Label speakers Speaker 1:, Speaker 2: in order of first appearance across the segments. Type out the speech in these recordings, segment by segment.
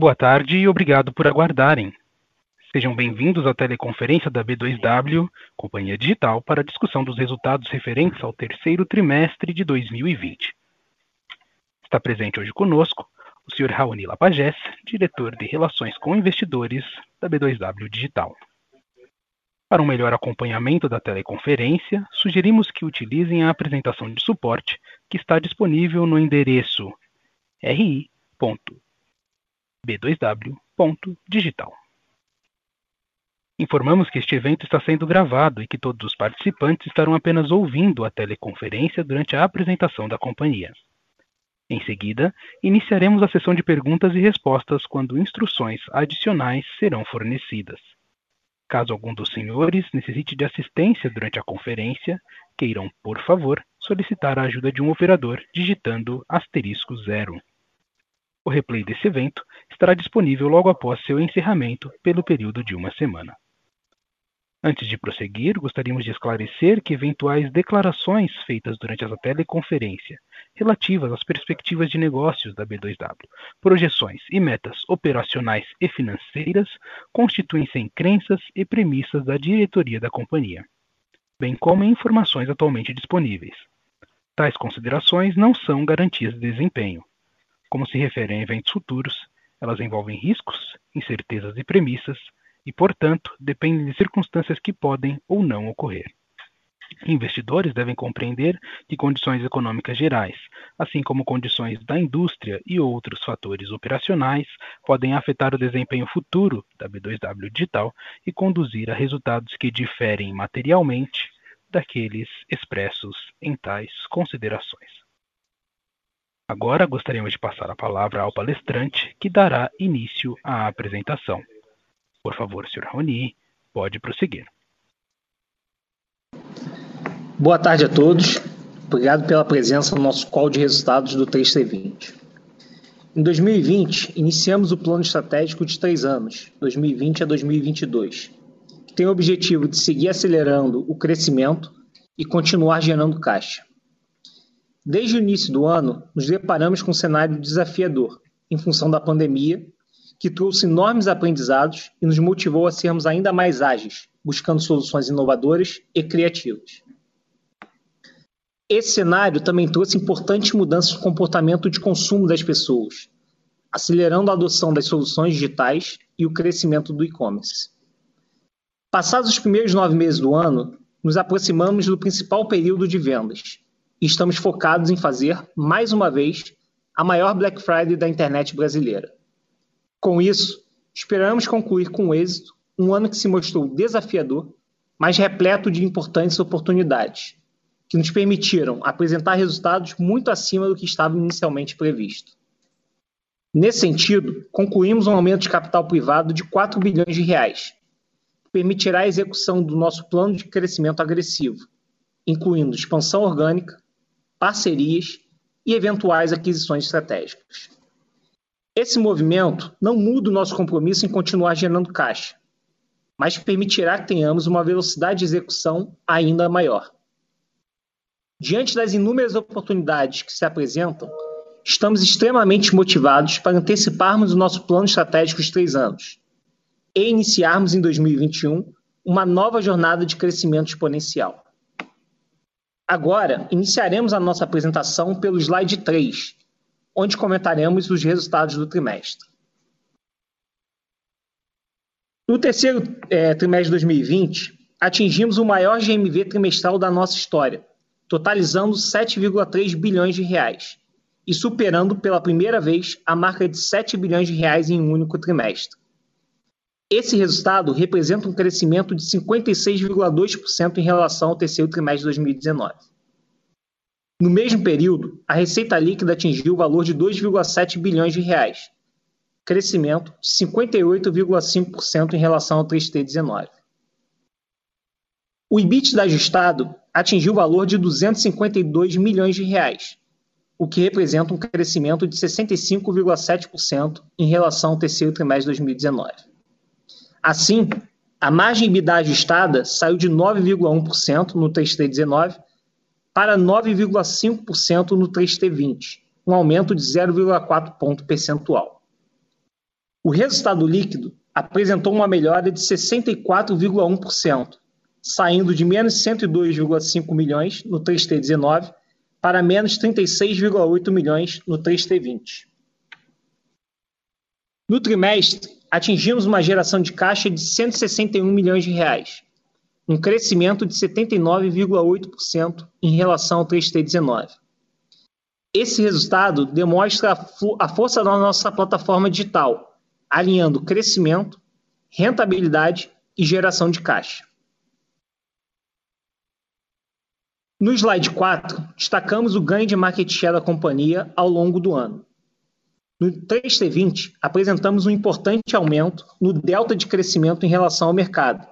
Speaker 1: Boa tarde e obrigado por aguardarem. Sejam bem-vindos à teleconferência da B2W, Companhia Digital, para a discussão dos resultados referentes ao terceiro trimestre de 2020. Está presente hoje conosco o Sr. Raoni Lapagés, diretor de Relações com Investidores da B2W Digital. Para um melhor acompanhamento da teleconferência, sugerimos que utilizem a apresentação de suporte que está disponível no endereço ri b2w.digital. Informamos que este evento está sendo gravado e que todos os participantes estarão apenas ouvindo a teleconferência durante a apresentação da companhia. Em seguida, iniciaremos a sessão de perguntas e respostas quando instruções adicionais serão fornecidas. Caso algum dos senhores necessite de assistência durante a conferência, queiram, por favor, solicitar a ajuda de um operador digitando asterisco zero. O replay desse evento estará disponível logo após seu encerramento pelo período de uma semana. Antes de prosseguir, gostaríamos de esclarecer que eventuais declarações feitas durante essa teleconferência relativas às perspectivas de negócios da B2W, projeções e metas operacionais e financeiras constituem-se em crenças e premissas da diretoria da companhia, bem como em informações atualmente disponíveis. Tais considerações não são garantias de desempenho como se referem a eventos futuros, elas envolvem riscos, incertezas e premissas, e, portanto, dependem de circunstâncias que podem ou não ocorrer. Investidores devem compreender que condições econômicas gerais, assim como condições da indústria e outros fatores operacionais, podem afetar o desempenho futuro da B2W Digital e conduzir a resultados que diferem materialmente daqueles expressos em tais considerações. Agora gostaríamos de passar a palavra ao palestrante, que dará início à apresentação. Por favor, Sr. Raoni, pode prosseguir.
Speaker 2: Boa tarde a todos. Obrigado pela presença no nosso call de resultados do 3T20. Em 2020, iniciamos o plano estratégico de três anos, 2020 a 2022, que tem o objetivo de seguir acelerando o crescimento e continuar gerando caixa. Desde o início do ano, nos deparamos com um cenário desafiador, em função da pandemia, que trouxe enormes aprendizados e nos motivou a sermos ainda mais ágeis, buscando soluções inovadoras e criativas. Esse cenário também trouxe importantes mudanças no comportamento de consumo das pessoas, acelerando a adoção das soluções digitais e o crescimento do e-commerce. Passados os primeiros nove meses do ano, nos aproximamos do principal período de vendas, e estamos focados em fazer, mais uma vez, a maior Black Friday da internet brasileira. Com isso, esperamos concluir com êxito um ano que se mostrou desafiador, mas repleto de importantes oportunidades, que nos permitiram apresentar resultados muito acima do que estava inicialmente previsto. Nesse sentido, concluímos um aumento de capital privado de 4 bilhões de reais, que permitirá a execução do nosso plano de crescimento agressivo, incluindo expansão orgânica, parcerias e eventuais aquisições estratégicas. Esse movimento não muda o nosso compromisso em continuar gerando caixa, mas permitirá que tenhamos uma velocidade de execução ainda maior. Diante das inúmeras oportunidades que se apresentam, estamos extremamente motivados para anteciparmos o nosso plano estratégico de três anos e iniciarmos em 2021 uma nova jornada de crescimento exponencial. Agora, iniciaremos a nossa apresentação pelo slide 3, onde comentaremos os resultados do trimestre. No terceiro é, trimestre de 2020, atingimos o maior GMV trimestral da nossa história, totalizando 7,3 bilhões de reais e superando pela primeira vez a marca de 7 bilhões de reais em um único trimestre. Esse resultado representa um crescimento de 56,2% em relação ao terceiro trimestre de 2019. No mesmo período, a receita líquida atingiu o valor de 2,7 bilhões de reais, crescimento de 58,5% em relação ao 3T19. O EBITDA ajustado atingiu o valor de 252 milhões de reais, o que representa um crescimento de 65,7% em relação ao terceiro trimestre de 2019. Assim, a margem EBITDA ajustada saiu de 9,1% no 3T19 para 9,5% no 3T20, um aumento de 0,4 ponto percentual. O resultado líquido apresentou uma melhora de 64,1%, saindo de menos 102,5 milhões no 3T19 para menos 36,8 milhões no 3T20. No trimestre, atingimos uma geração de caixa de 161 milhões de reais, um crescimento de 79,8% em relação ao 3T19. Esse resultado demonstra a força da nossa plataforma digital, alinhando crescimento, rentabilidade e geração de caixa. No slide 4, destacamos o ganho de market share da companhia ao longo do ano. No 3T20, apresentamos um importante aumento no delta de crescimento em relação ao mercado,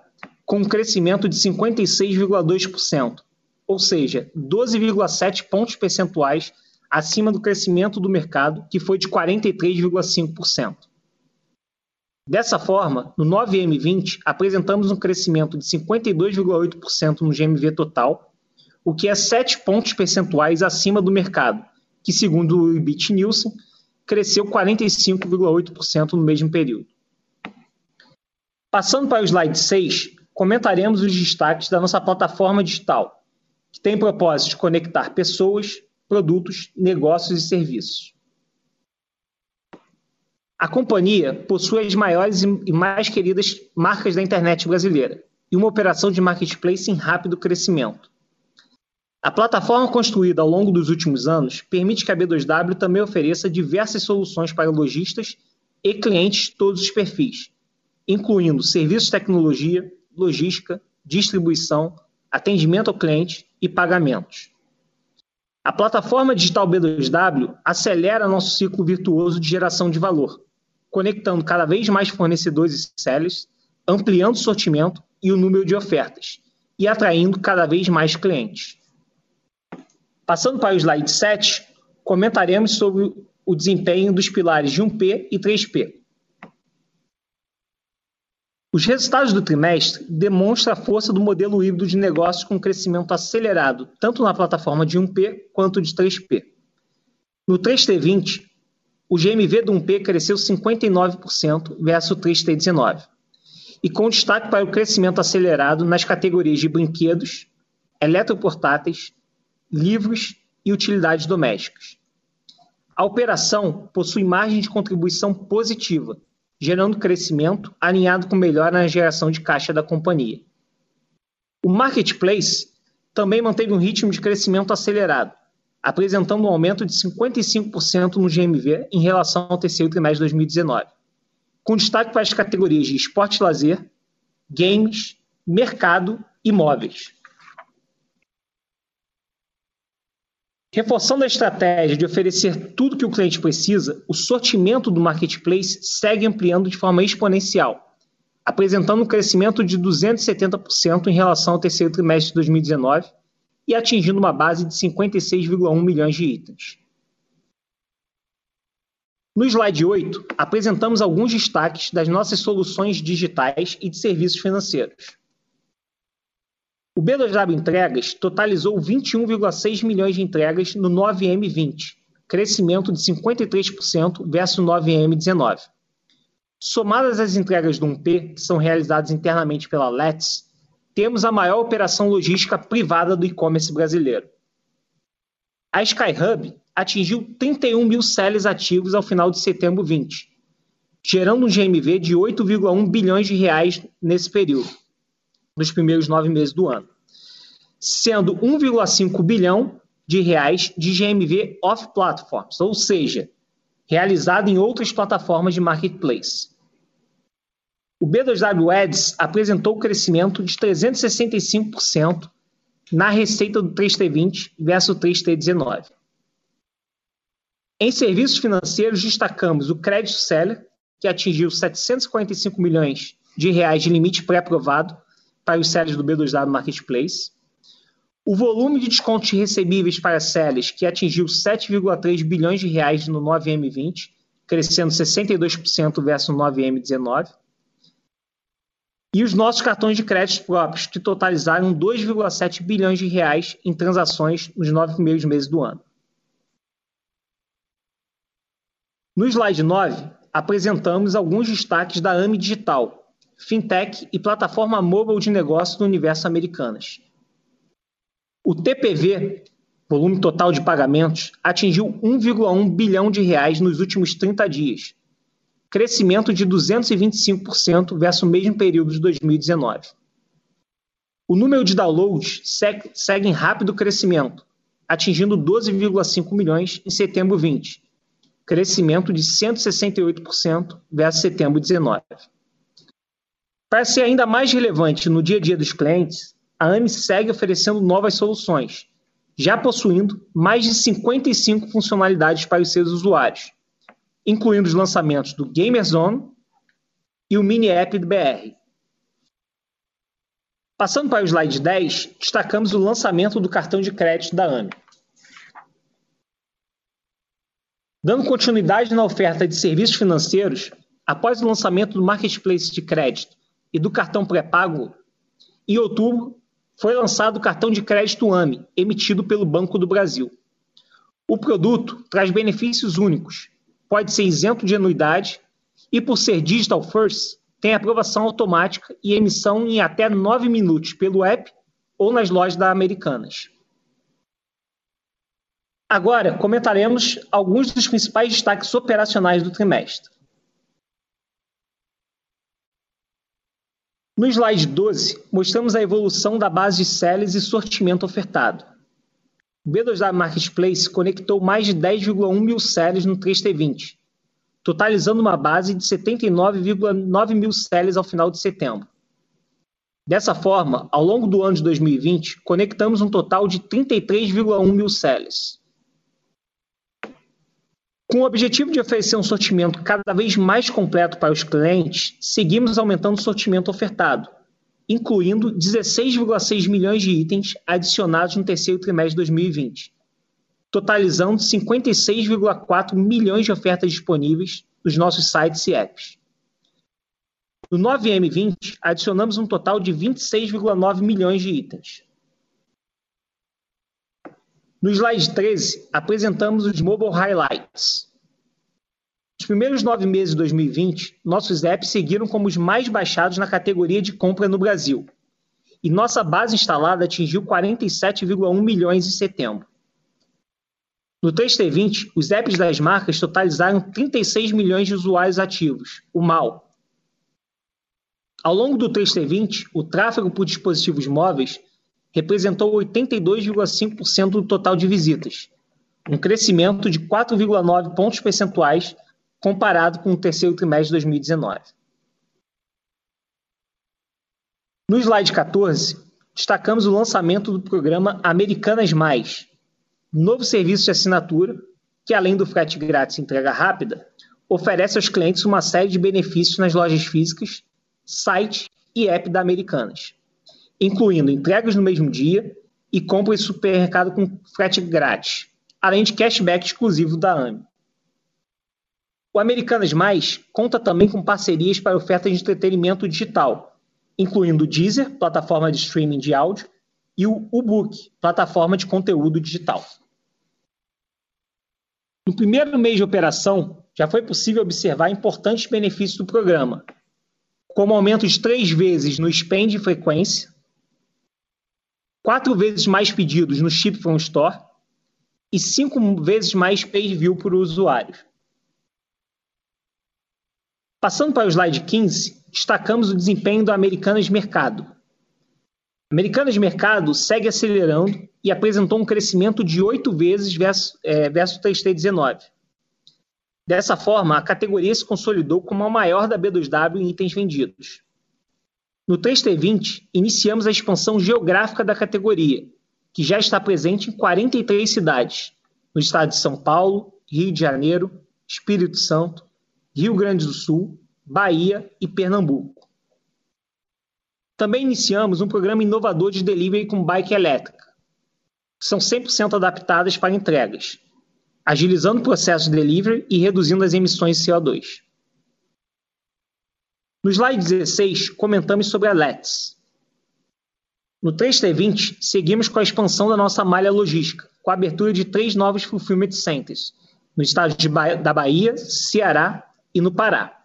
Speaker 2: com um crescimento de 56,2%, ou seja, 12,7 pontos percentuais acima do crescimento do mercado, que foi de 43,5%. Dessa forma, no 9M20, apresentamos um crescimento de 52,8% no GMV total o que é 7 pontos percentuais acima do mercado, que, segundo o IBIT Nielsen, cresceu 45,8% no mesmo período. Passando para o slide 6, comentaremos os destaques da nossa plataforma digital, que tem propósito de conectar pessoas, produtos, negócios e serviços. A companhia possui as maiores e mais queridas marcas da internet brasileira e uma operação de marketplace em rápido crescimento. A plataforma construída ao longo dos últimos anos permite que a B2W também ofereça diversas soluções para lojistas e clientes de todos os perfis, incluindo serviços de tecnologia, logística, distribuição, atendimento ao cliente e pagamentos. A plataforma digital B2W acelera nosso ciclo virtuoso de geração de valor, conectando cada vez mais fornecedores e sellers, ampliando o sortimento e o número de ofertas e atraindo cada vez mais clientes. Passando para o slide 7, comentaremos sobre o desempenho dos pilares de 1P e 3P. Os resultados do trimestre demonstram a força do modelo híbrido de negócios com crescimento acelerado, tanto na plataforma de 1P quanto de 3P. No 3T20, o GMV do 1P cresceu 59% versus o 3T19, e com destaque para o crescimento acelerado nas categorias de brinquedos, eletroportáteis, livros e utilidades domésticas. A operação possui margem de contribuição positiva, gerando crescimento alinhado com melhora na geração de caixa da companhia. O marketplace também manteve um ritmo de crescimento acelerado, apresentando um aumento de 55% no GMV em relação ao terceiro trimestre de 2019, com destaque para as categorias de esporte e lazer, games, mercado e móveis. Reforçando a estratégia de oferecer tudo que o cliente precisa, o sortimento do marketplace segue ampliando de forma exponencial, apresentando um crescimento de 270% em relação ao terceiro trimestre de 2019 e atingindo uma base de 56,1 milhões de itens. No slide 8, apresentamos alguns destaques das nossas soluções digitais e de serviços financeiros. O B2W Entregas totalizou 21,6 milhões de entregas no 9M20, crescimento de 53% versus 9M19. Somadas as entregas do 1P, que são realizadas internamente pela Let's, temos a maior operação logística privada do e-commerce brasileiro. A SkyHub atingiu 31 mil sellers ativos ao final de setembro 20, gerando um GMV de 8,1 bilhões de reais nesse período nos primeiros nove meses do ano, sendo 1,5 bilhão de reais de GMV off-platforms, ou seja, realizado em outras plataformas de marketplace. O B2W Ads apresentou crescimento de 365% na receita do 3T20 versus o 3T19. Em serviços financeiros, destacamos o Crédito Seller, que atingiu 745 milhões de reais de limite pré-aprovado, para os sellers do B2W Marketplace. O volume de descontos recebíveis para sellers, que atingiu 7,3 bilhões de reais no 9M20, crescendo 62% versus o 9M19. E os nossos cartões de crédito próprios, que totalizaram 2,7 bilhões de reais em transações nos nove primeiros meses do ano. No slide 9, apresentamos alguns destaques da AME Digital, fintech e plataforma mobile de negócio do universo americanas. O TPV, volume total de pagamentos, atingiu 1,1 bilhão de reais nos últimos 30 dias, crescimento de 225% versus o mesmo período de 2019. O número de downloads segue, segue em rápido crescimento, atingindo 12,5 milhões em setembro 20, crescimento de 168% versus setembro 19. Para ser ainda mais relevante no dia a dia dos clientes, a AMI segue oferecendo novas soluções, já possuindo mais de 55 funcionalidades para os seus usuários, incluindo os lançamentos do Gamerzone e o Mini App do BR. Passando para o slide 10, destacamos o lançamento do cartão de crédito da AMI. Dando continuidade na oferta de serviços financeiros, após o lançamento do marketplace de crédito e do cartão pré-pago, em outubro foi lançado o cartão de crédito AMI, emitido pelo Banco do Brasil. O produto traz benefícios únicos, pode ser isento de anuidade e, por ser digital first, tem aprovação automática e emissão em até 9 minutos pelo app ou nas lojas da Americanas. Agora, comentaremos alguns dos principais destaques operacionais do trimestre. No slide 12, mostramos a evolução da base de sellers e sortimento ofertado. O B2W Marketplace conectou mais de 10,1 mil sellers no 3T20, totalizando uma base de 79,9 mil sellers ao final de setembro. Dessa forma, ao longo do ano de 2020, conectamos um total de 33,1 mil sellers. Com o objetivo de oferecer um sortimento cada vez mais completo para os clientes, seguimos aumentando o sortimento ofertado, incluindo 16,6 milhões de itens adicionados no terceiro trimestre de 2020, totalizando 56,4 milhões de ofertas disponíveis nos nossos sites e apps. No 9M20, adicionamos um total de 26,9 milhões de itens. No slide 13, apresentamos os Mobile Highlights. Nos primeiros nove meses de 2020, nossos apps seguiram como os mais baixados na categoria de compra no Brasil. E nossa base instalada atingiu 47,1 milhões em setembro. No 3T20, os apps das marcas totalizaram 36 milhões de usuários ativos, o MAU. Ao longo do 3T20, o tráfego por dispositivos móveis representou 82,5% do total de visitas, um crescimento de 4,9 pontos percentuais comparado com o terceiro trimestre de 2019. No slide 14, destacamos o lançamento do programa Americanas Mais, novo serviço de assinatura que, além do frete grátis e entrega rápida, oferece aos clientes uma série de benefícios nas lojas físicas, site e app da Americanas incluindo entregas no mesmo dia e compra em supermercado com frete grátis, além de cashback exclusivo da AME. O Americanas Mais conta também com parcerias para ofertas de entretenimento digital, incluindo o Deezer, plataforma de streaming de áudio, e o Ubook, plataforma de conteúdo digital. No primeiro mês de operação, já foi possível observar importantes benefícios do programa, como aumento de três vezes no spend e frequência, quatro vezes mais pedidos no Chip from Store e cinco vezes mais page view por usuário. Passando para o slide 15, destacamos o desempenho do Americanas Mercado. Americanas Mercado segue acelerando e apresentou um crescimento de oito vezes versus, é, versus 3T19. Dessa forma, a categoria se consolidou como a maior da B2W em itens vendidos. No 3T20, iniciamos a expansão geográfica da categoria, que já está presente em 43 cidades, no estado de São Paulo, Rio de Janeiro, Espírito Santo, Rio Grande do Sul, Bahia e Pernambuco. Também iniciamos um programa inovador de delivery com bike elétrica. São 100% adaptadas para entregas, agilizando o processo de delivery e reduzindo as emissões de CO2. No slide 16, comentamos sobre a Let's. No 3T20, seguimos com a expansão da nossa malha logística, com a abertura de três novos fulfillment centers, no estado ba da Bahia, Ceará e no Pará.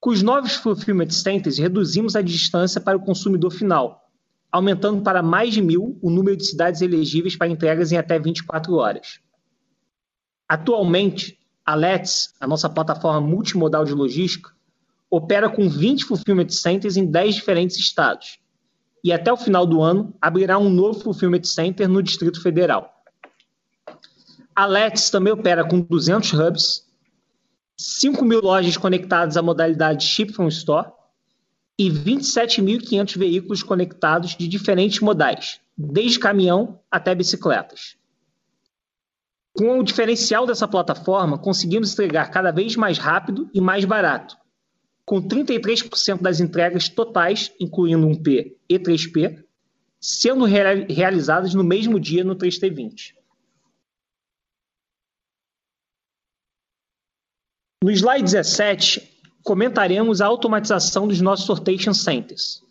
Speaker 2: Com os novos fulfillment centers, reduzimos a distância para o consumidor final, aumentando para mais de mil o número de cidades elegíveis para entregas em até 24 horas. Atualmente, a Let's, a nossa plataforma multimodal de logística, opera com 20 fulfillment centers em 10 diferentes estados. E até o final do ano, abrirá um novo fulfillment center no Distrito Federal. A Let's também opera com 200 hubs, 5 mil lojas conectadas à modalidade Ship from Store e 27.500 veículos conectados de diferentes modais, desde caminhão até bicicletas. Com o diferencial dessa plataforma, conseguimos entregar cada vez mais rápido e mais barato, com 33% das entregas totais, incluindo um P e 3P, sendo realizadas no mesmo dia no 3T20. No slide 17, comentaremos a automatização dos nossos sortation centers.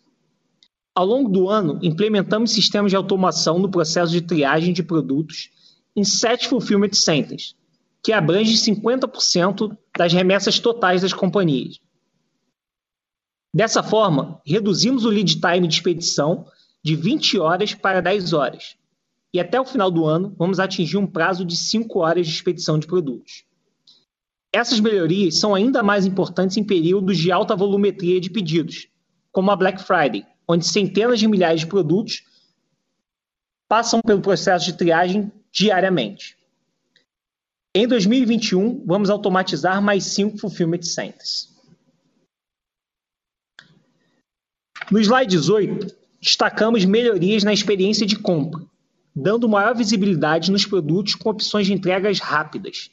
Speaker 2: Ao longo do ano, implementamos sistemas de automação no processo de triagem de produtos em sete fulfillment centers, que abrange 50% das remessas totais das companhias. Dessa forma, reduzimos o lead time de expedição de 20 horas para 10 horas. E até o final do ano, vamos atingir um prazo de 5 horas de expedição de produtos. Essas melhorias são ainda mais importantes em períodos de alta volumetria de pedidos, como a Black Friday, onde centenas de milhares de produtos passam pelo processo de triagem diariamente. Em 2021, vamos automatizar mais cinco fulfillment centers. No slide 18, destacamos melhorias na experiência de compra, dando maior visibilidade nos produtos com opções de entregas rápidas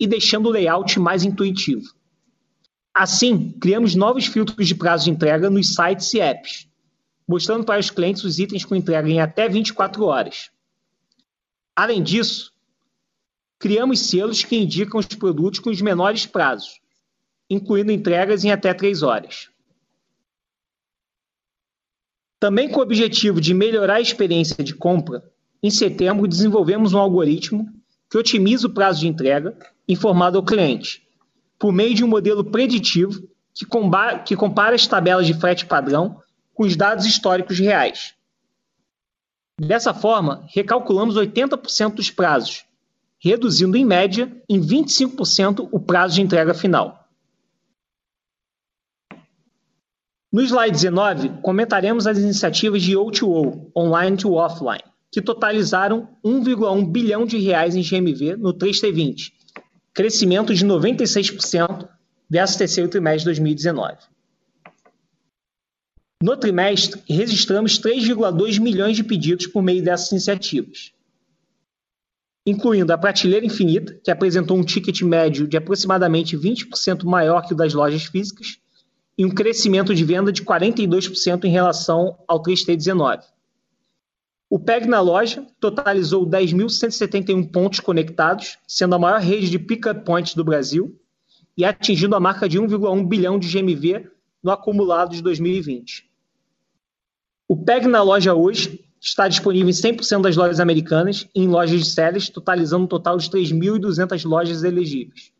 Speaker 2: e deixando o layout mais intuitivo. Assim, criamos novos filtros de prazo de entrega nos sites e apps, mostrando para os clientes os itens com entrega em até 24 horas. Além disso, criamos selos que indicam os produtos com os menores prazos, incluindo entregas em até 3 horas. Também com o objetivo de melhorar a experiência de compra, em setembro desenvolvemos um algoritmo que otimiza o prazo de entrega informado ao cliente, por meio de um modelo preditivo que, que compara as tabelas de frete padrão com os dados históricos reais. Dessa forma, recalculamos 80% dos prazos, reduzindo em média em 25% o prazo de entrega final. No slide 19, comentaremos as iniciativas de O2O, Online to Offline, que totalizaram 1,1 bilhão de reais em GMV no 3T20, crescimento de 96% versus terceiro trimestre de 2019. No trimestre, registramos 3,2 milhões de pedidos por meio dessas iniciativas, incluindo a Prateleira Infinita, que apresentou um ticket médio de aproximadamente 20% maior que o das lojas físicas, e um crescimento de venda de 42% em relação ao 3T19. O PEG na loja totalizou 10.171 pontos conectados, sendo a maior rede de pick-up points do Brasil e atingindo a marca de 1,1 bilhão de GMV no acumulado de 2020. O PEG na loja hoje está disponível em 100% das lojas americanas e em lojas de séries, totalizando um total de 3.200 lojas elegíveis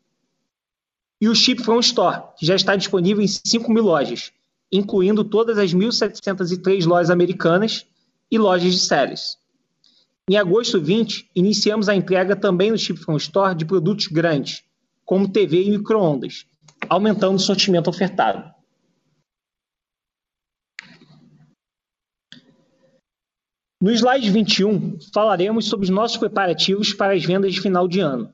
Speaker 2: e o Chip From Store, que já está disponível em 5 mil lojas, incluindo todas as 1.703 lojas americanas e lojas de séries. Em agosto 20, iniciamos a entrega também no Chip From Store de produtos grandes, como TV e microondas, aumentando o sortimento ofertado. No slide 21, falaremos sobre os nossos preparativos para as vendas de final de ano.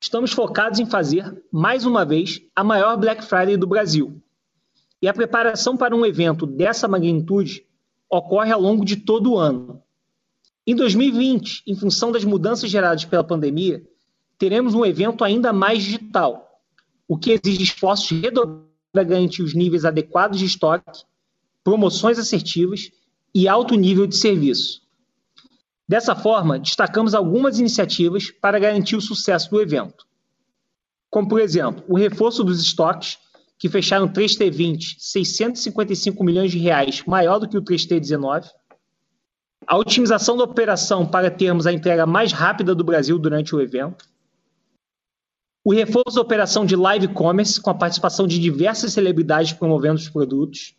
Speaker 2: Estamos focados em fazer, mais uma vez, a maior Black Friday do Brasil. E a preparação para um evento dessa magnitude ocorre ao longo de todo o ano. Em 2020, em função das mudanças geradas pela pandemia, teremos um evento ainda mais digital, o que exige esforços redobrados para garantir os níveis adequados de estoque, promoções assertivas e alto nível de serviço. Dessa forma, destacamos algumas iniciativas para garantir o sucesso do evento. Como, por exemplo, o reforço dos estoques, que fecharam 3T20 655 milhões de reais, maior do que o 3T19. A otimização da operação para termos a entrega mais rápida do Brasil durante o evento. O reforço da operação de live commerce, com a participação de diversas celebridades promovendo os produtos.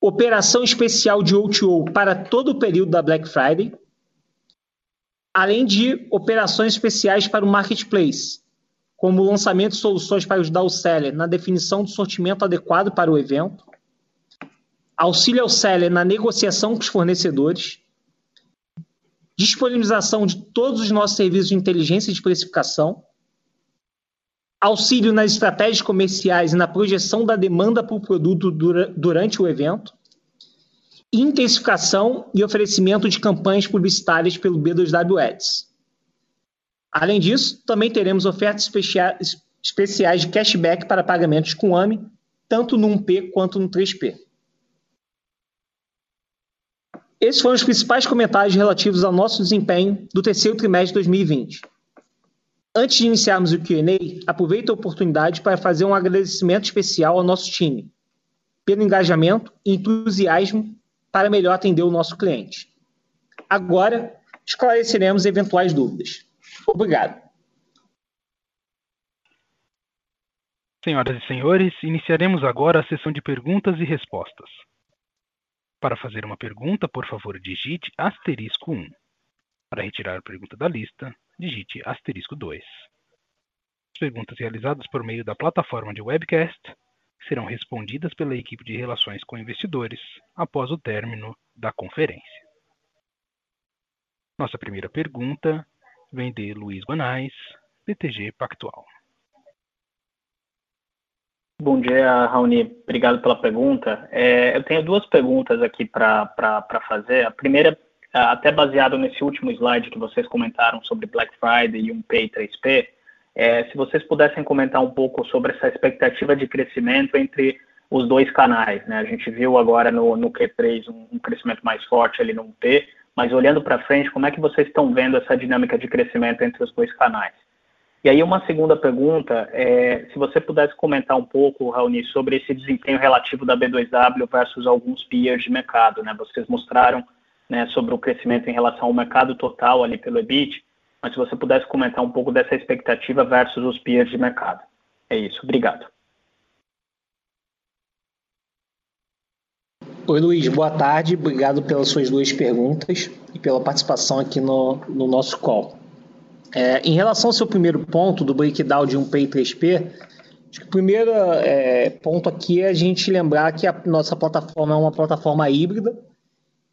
Speaker 2: Operação especial de O2O para todo o período da Black Friday. Além de operações especiais para o marketplace, como o lançamento de soluções para ajudar o seller na definição do sortimento adequado para o evento, auxílio ao seller na negociação com os fornecedores, disponibilização de todos os nossos serviços de inteligência de precificação, auxílio nas estratégias comerciais e na projeção da demanda por produto durante o evento, intensificação e oferecimento de campanhas publicitárias pelo B2W Ads. Além disso, também teremos ofertas especiais de cashback para pagamentos com AMI, tanto no 1P quanto no 3P. Esses foram os principais comentários relativos ao nosso desempenho do terceiro trimestre de 2020. Antes de iniciarmos o Q&A, aproveito a oportunidade para fazer um agradecimento especial ao nosso time, pelo engajamento e entusiasmo para melhor atender o nosso cliente. Agora, esclareceremos eventuais dúvidas. Obrigado.
Speaker 1: Senhoras e senhores, iniciaremos agora a sessão de perguntas e respostas. Para fazer uma pergunta, por favor, digite asterisco 1. Para retirar a pergunta da lista, digite asterisco 2. As perguntas realizadas por meio da plataforma de webcast serão respondidas pela equipe de relações com investidores após o término da conferência. Nossa primeira pergunta vem de Luiz Guanais, BTG Pactual.
Speaker 3: Bom dia, Raoni. Obrigado pela pergunta. É, eu tenho duas perguntas aqui para fazer. A primeira, até baseado nesse último slide que vocês comentaram sobre Black Friday e um Pay 3P, é, se vocês pudessem comentar um pouco sobre essa expectativa de crescimento entre os dois canais. Né? A gente viu agora no, no Q3 um, um crescimento mais forte ali no P, mas olhando para frente, como é que vocês estão vendo essa dinâmica de crescimento entre os dois canais? E aí uma segunda pergunta, é, se você pudesse comentar um pouco, Raoni, sobre esse desempenho relativo da B2W versus alguns peers de mercado, né? Vocês mostraram né, sobre o crescimento em relação ao mercado total ali pelo EBIT, mas se você pudesse comentar um pouco dessa expectativa versus os peers de mercado. É isso, obrigado.
Speaker 2: Oi, Luiz, boa tarde. Obrigado pelas suas duas perguntas e pela participação aqui no, no nosso call. É, em relação ao seu primeiro ponto do breakdown de um P e 3P, acho que o primeiro é, ponto aqui é a gente lembrar que a nossa plataforma é uma plataforma híbrida,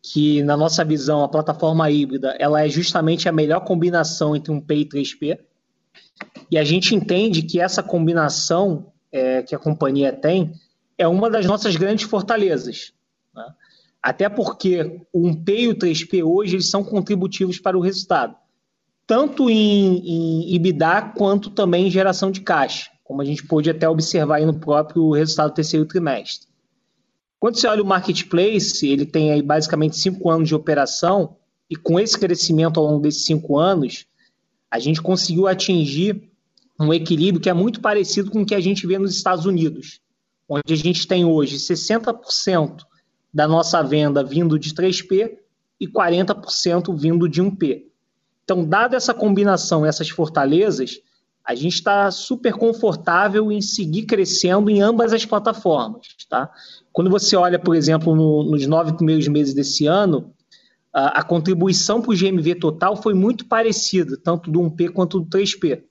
Speaker 2: que na nossa visão a plataforma híbrida ela é justamente a melhor combinação entre um P e 3P. E a gente entende que essa combinação é, que a companhia tem é uma das nossas grandes fortalezas. Né? Até porque o 1P e o 3P hoje eles são contributivos para o resultado tanto em, em EBITDA quanto também em geração de caixa, como a gente pôde até observar no próprio resultado do terceiro trimestre. Quando você olha o marketplace, ele tem aí basicamente cinco anos de operação, e com esse crescimento ao longo desses cinco anos, a gente conseguiu atingir um equilíbrio que é muito parecido com o que a gente vê nos Estados Unidos, onde a gente tem hoje 60% da nossa venda vindo de 3P e 40% vindo de 1P. Então, dada essa combinação, essas fortalezas, a gente está super confortável em seguir crescendo em ambas as plataformas. Tá? Quando você olha, por exemplo, no, nos nove primeiros meses desse ano, a, a contribuição para o GMV total foi muito parecida, tanto do 1P quanto do 3P.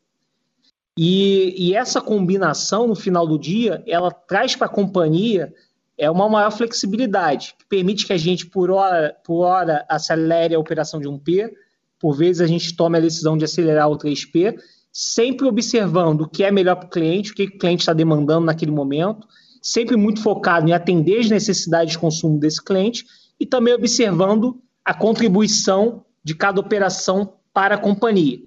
Speaker 2: E, e essa combinação, no final do dia, ela traz para a companhia é uma maior flexibilidade, que permite que a gente, por hora, por hora acelere a operação de 1P, por vezes a gente toma a decisão de acelerar o 3P, sempre observando o que é melhor para o cliente, o que o cliente está demandando naquele momento, sempre muito focado em atender as necessidades de consumo desse cliente e também observando a contribuição de cada operação para a companhia.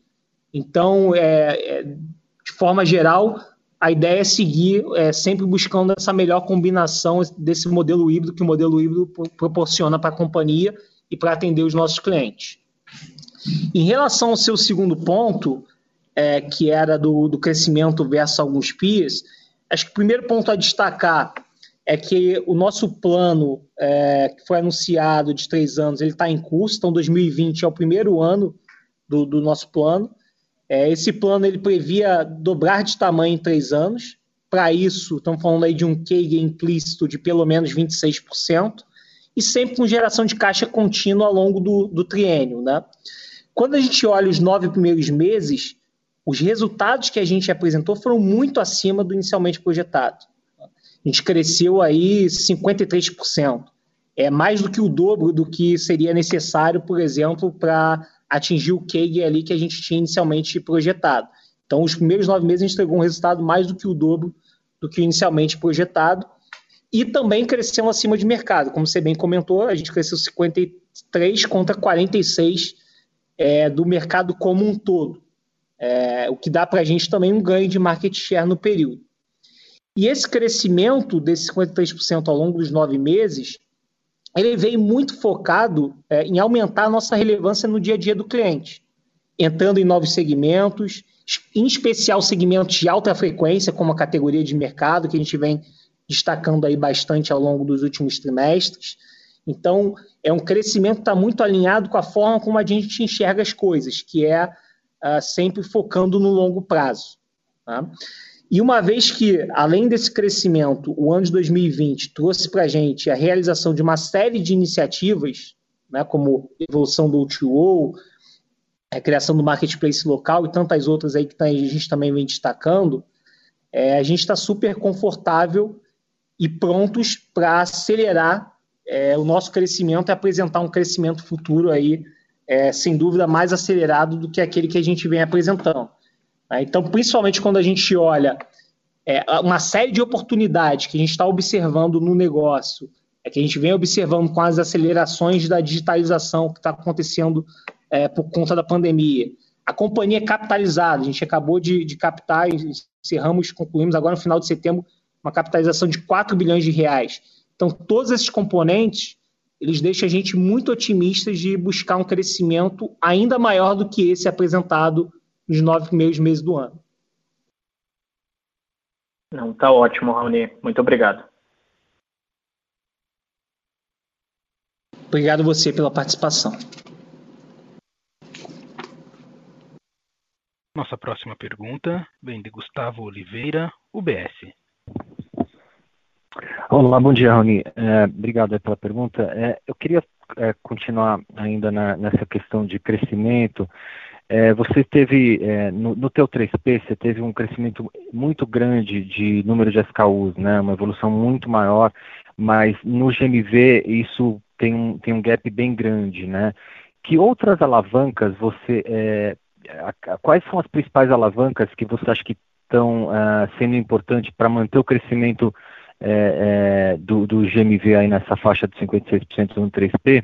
Speaker 2: Então, é, é, de forma geral, a ideia é seguir é, sempre buscando essa melhor combinação desse modelo híbrido que o modelo híbrido proporciona para a companhia e para atender os nossos clientes. Em relação ao seu segundo ponto, é, que era do, do crescimento versus alguns PIS, acho que o primeiro ponto a destacar é que o nosso plano, é, que foi anunciado de três anos, ele está em curso, então 2020 é o primeiro ano do, do nosso plano, É, esse plano ele previa dobrar de tamanho em três anos. Para isso, estamos falando aí de um CAGR implícito de pelo menos 26%, e sempre com geração de caixa contínua ao longo do, do triênio. Né? Quando a gente olha os nove primeiros meses, os resultados que a gente apresentou foram muito acima do inicialmente projetado. A gente cresceu aí 53%. É mais do que o dobro do que seria necessário, por exemplo, para atingir o CAGR ali que a gente tinha inicialmente projetado. Então, os primeiros nove meses a gente entregou um resultado mais do que o dobro do que inicialmente projetado. E também cresceu acima de mercado. Como você bem comentou, a gente cresceu 53 contra 46 é, do mercado como um todo. É, o que dá para a gente também um ganho de market share no período. E esse crescimento desses 53% ao longo dos nove meses, ele veio muito focado é, em aumentar a nossa relevância no dia a dia do cliente, entrando em novos segmentos, em especial segmentos de alta frequência, como a categoria de mercado, que a gente vem destacando aí bastante ao longo dos últimos trimestres. Então, é um crescimento que está muito alinhado com a forma como a gente enxerga as coisas, que é uh, sempre focando no longo prazo. Tá? E uma vez que, além desse crescimento, o ano de 2020 trouxe para a gente a realização de uma série de iniciativas, né, como evolução do O2O, a criação do marketplace local e tantas outras aí que tá, a gente também vem destacando, é, a gente está super confortável e prontos para acelerar é, o nosso crescimento e apresentar um crescimento futuro aí, é, sem dúvida, mais acelerado do que aquele que a gente vem apresentando. Né? Então, principalmente quando a gente olha é, uma série de oportunidades que a gente está observando no negócio, é que a gente vem observando com as acelerações da digitalização que está acontecendo é, por conta da pandemia. A companhia é capitalizada, a gente acabou de, de captar, encerramos, concluímos agora no final de setembro, uma capitalização de 4 bilhões de reais. Então, todos esses componentes, eles deixam a gente muito otimistas de buscar um crescimento ainda maior do que esse apresentado nos nove primeiros meses do ano.
Speaker 3: Não, tá ótimo, Raoni. Muito obrigado.
Speaker 2: Obrigado você pela participação.
Speaker 1: Nossa próxima pergunta vem de Gustavo Oliveira, UBS.
Speaker 4: Olá, bom dia, Raoni. É, obrigado pela pergunta. É, eu queria é, continuar ainda na, nessa questão de crescimento é, você teve, é, no, no teu 3P, você teve um crescimento muito grande de número de SKUs, né, uma evolução muito maior, mas no GMV isso tem um, tem um gap bem grande, né? Que outras alavancas você, é, quais são as principais alavancas que você acha que estão uh, sendo importantes para manter o crescimento é, é, do, do, GMV aí nessa faixa de 56% no 3P?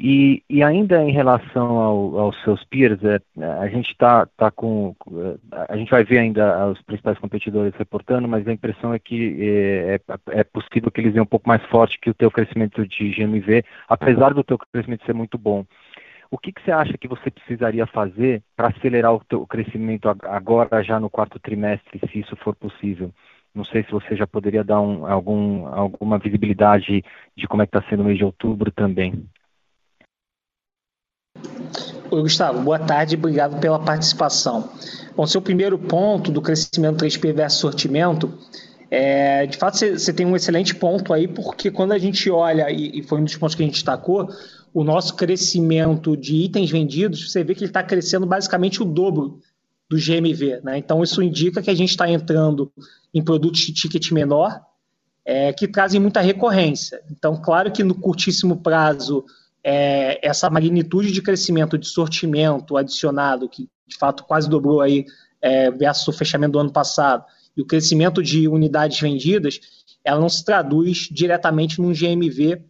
Speaker 4: E, e ainda em relação ao, aos seus peers, é, a gente está tá com. A gente vai ver ainda os principais competidores reportando, mas a impressão é que é, é, é possível que eles venham um pouco mais forte que o teu crescimento de GMV, apesar do teu crescimento ser muito bom. O que, que você acha que você precisaria fazer para acelerar o teu crescimento agora, já no quarto trimestre, se isso for possível? Não sei se você já poderia dar um, algum, alguma visibilidade de como é que está sendo o mês de outubro também.
Speaker 2: Oi, Gustavo, boa tarde obrigado pela participação. Bom, seu primeiro ponto do crescimento 3P versus sortimento, é, de fato você tem um excelente ponto aí, porque quando a gente olha, e, e foi um dos pontos que a gente destacou, o nosso crescimento de itens vendidos, você vê que ele está crescendo basicamente o dobro do GMV. Né? Então, isso indica que a gente está entrando em produtos de ticket menor, é, que trazem muita recorrência. Então, claro que no curtíssimo prazo é, essa magnitude de crescimento de sortimento adicionado, que de fato quase dobrou aí é, versus o fechamento do ano passado, e o crescimento de unidades vendidas, ela não se traduz diretamente num GMV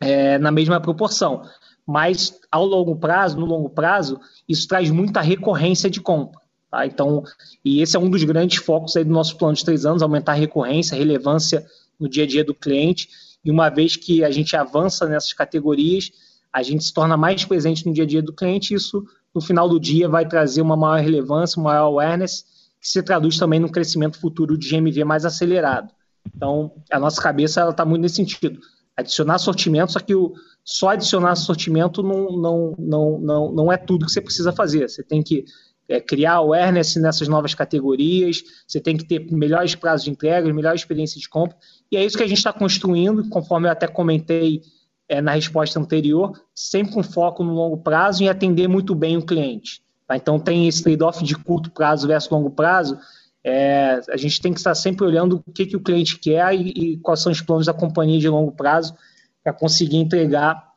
Speaker 2: é, na mesma proporção. Mas ao longo prazo, no longo prazo, isso traz muita recorrência de compra. Tá? Então, e esse é um dos grandes focos aí do nosso plano de três anos, aumentar a recorrência, a relevância no dia a dia do cliente e uma vez que a gente avança nessas categorias, a gente se torna mais presente no dia a dia do cliente, e isso, no final do dia, vai trazer uma maior relevância, uma maior awareness, que se traduz também no crescimento futuro de GMV mais acelerado. Então, a nossa cabeça está muito nesse sentido. Adicionar sortimento, só que o, só adicionar sortimento não, não, não, não, não é tudo que você precisa fazer. Você tem que é, criar awareness nessas novas categorias, você tem que ter melhores prazos de entrega, melhor experiência de compra, e é isso que a gente está construindo, conforme eu até comentei é, na resposta anterior, sempre com foco no longo prazo e atender muito bem o cliente. Tá? Então, tem esse trade-off de curto prazo versus longo prazo, é, a gente tem que estar sempre olhando o que, que o cliente quer e, e quais são os planos da companhia de longo prazo para conseguir entregar